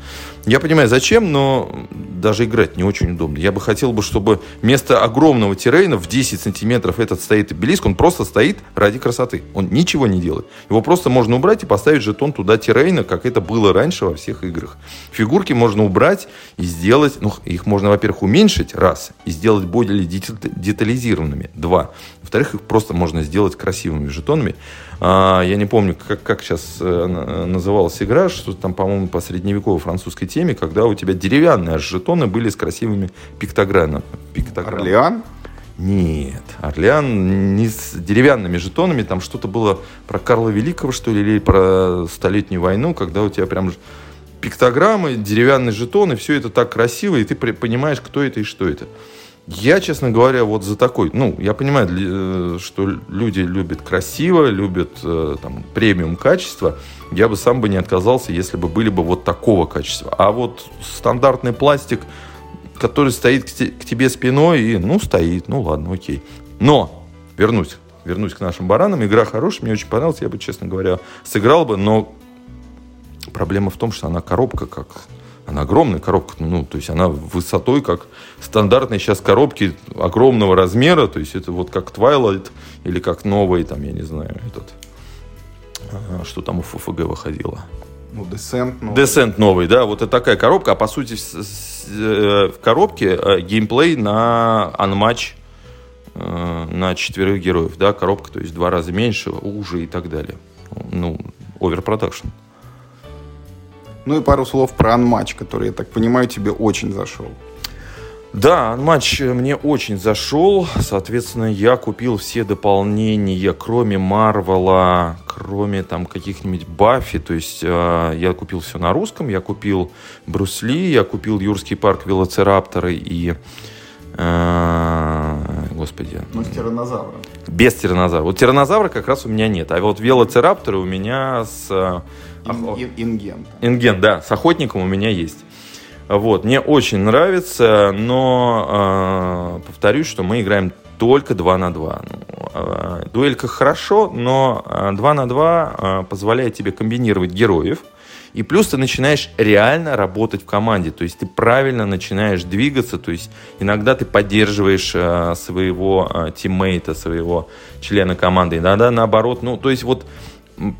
Я понимаю, зачем, но даже играть не очень удобно. Я бы хотел бы, чтобы вместо огромного террейна в 10 сантиметров этот стоит обелиск, он просто стоит ради красоты. Он ничего не делает. Его просто можно убрать и поставить жетон туда террейна, как это было раньше во всех играх. Фигурки можно убрать и сделать, ну, их можно, во-первых, во-первых, уменьшить, раз, и сделать более детализированными, два. Во-вторых, их просто можно сделать красивыми жетонами. А, я не помню, как, как сейчас э, называлась игра, что там, по-моему, по средневековой французской теме, когда у тебя деревянные жетоны были с красивыми пиктограммами. Пиктограмм. Орлеан? Нет, Орлеан не с деревянными жетонами, там что-то было про Карла Великого, что ли, или про Столетнюю войну, когда у тебя прям пиктограммы, деревянные жетоны, все это так красиво, и ты понимаешь, кто это и что это. Я, честно говоря, вот за такой, ну, я понимаю, э, что люди любят красиво, любят э, там, премиум качество. Я бы сам бы не отказался, если бы были бы вот такого качества. А вот стандартный пластик, который стоит к тебе спиной, и, ну, стоит, ну, ладно, окей. Но, вернусь, вернусь к нашим баранам. Игра хорошая, мне очень понравилась, я бы, честно говоря, сыграл бы, но Проблема в том, что она коробка как... Она огромная коробка, ну, то есть она высотой, как стандартные сейчас коробки огромного размера, то есть это вот как Twilight или как новый, там, я не знаю, этот, а, что там у ФФГ выходило. Ну, Descent новый. Descent новый, да, вот это такая коробка, а по сути э, в коробке э, геймплей на Unmatch э, на четверых героев, да, коробка, то есть два раза меньше, уже и так далее. Ну, overproduction. Ну и пару слов про Unmatched, который, я так понимаю, тебе очень зашел. Да, Unmatched мне очень зашел. Соответственно, я купил все дополнения, кроме Марвела, кроме там каких-нибудь Баффи. То есть э, я купил все на русском. Я купил Брюс Ли, я купил Юрский парк Велоцирапторы и... Э, господи. Ну, с тиранозавром. Без тиранозавра. Вот тиранозавра как раз у меня нет. А вот велоцирапторы у меня с Ин, Инген. Инген, да, с охотником у меня есть. Вот, мне очень нравится, но э, повторюсь, что мы играем только 2 на 2. Ну, э, дуэлька хорошо, но 2 на 2 э, позволяет тебе комбинировать героев. И плюс ты начинаешь реально работать в команде. То есть ты правильно начинаешь двигаться. То есть иногда ты поддерживаешь э, своего э, тиммейта, своего члена команды. Иногда наоборот. Ну, то есть вот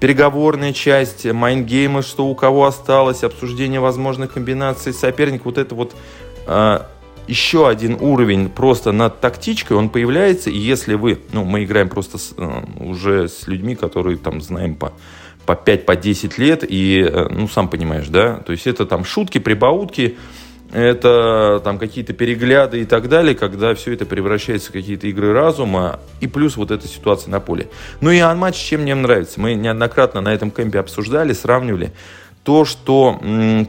переговорная часть, майнгеймы, что у кого осталось, обсуждение возможных комбинаций соперник, вот это вот э, еще один уровень просто над тактичкой, он появляется, и если вы, ну, мы играем просто с, э, уже с людьми, которые там знаем по, по 5-10 по лет, и, э, ну, сам понимаешь, да, то есть это там шутки, прибаутки, это там какие-то перегляды и так далее, когда все это превращается в какие-то игры разума, и плюс вот эта ситуация на поле. Ну и анматч чем мне нравится? Мы неоднократно на этом кемпе обсуждали, сравнивали то, что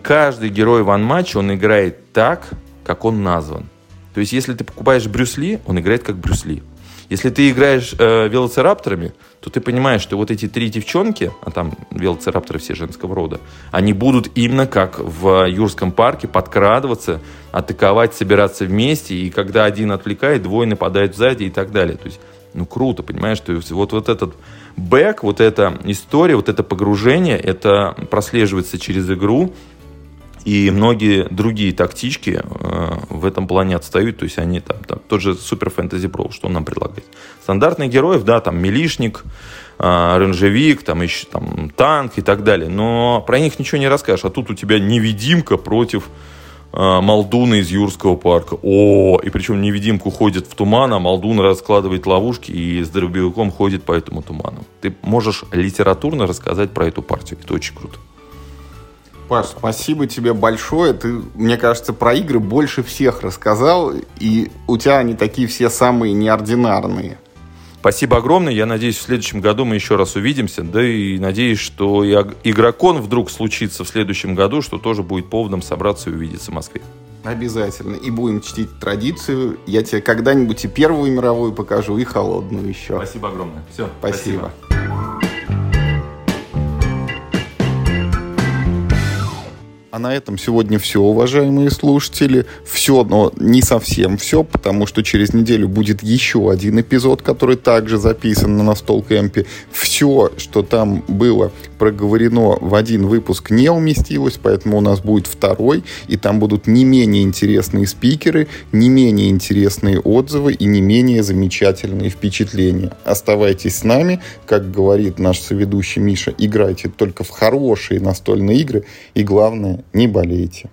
каждый герой в анматче, он играет так, как он назван. То есть, если ты покупаешь Брюсли, он играет как Брюсли. Если ты играешь э, велоцирапторами, то ты понимаешь, что вот эти три девчонки, а там велоцирапторы все женского рода, они будут именно как в Юрском парке подкрадываться, атаковать, собираться вместе, и когда один отвлекает, двое нападают сзади и так далее. То есть ну, круто, понимаешь? То есть вот, вот этот бэк, вот эта история, вот это погружение, это прослеживается через игру, и многие другие тактички э, в этом плане отстают, то есть они там, там тот же Super Fantasy Brawl, что он нам предлагает. Стандартных героев, да, там милишник, э, рейнджевик, там еще там танк и так далее, но про них ничего не расскажешь, а тут у тебя невидимка против э, Малдуна из Юрского парка. О, и причем невидимку ходит в туман, а Малдун раскладывает ловушки и с дробовиком ходит по этому туману. Ты можешь литературно рассказать про эту партию. Это очень круто. Паш, спасибо тебе большое. Ты, мне кажется, про игры больше всех рассказал, и у тебя они такие все самые неординарные. Спасибо огромное. Я надеюсь, в следующем году мы еще раз увидимся. Да и надеюсь, что и игрокон вдруг случится в следующем году, что тоже будет поводом собраться и увидеться в Москве. Обязательно. И будем чтить традицию. Я тебе когда-нибудь и Первую мировую покажу, и холодную еще. Спасибо огромное. Все. Спасибо. спасибо. А на этом сегодня все, уважаемые слушатели. Все, но не совсем все, потому что через неделю будет еще один эпизод, который также записан на Настол Кэмпе. Все, что там было проговорено в один выпуск, не уместилось, поэтому у нас будет второй, и там будут не менее интересные спикеры, не менее интересные отзывы и не менее замечательные впечатления. Оставайтесь с нами, как говорит наш соведущий Миша, играйте только в хорошие настольные игры, и главное, не болейте.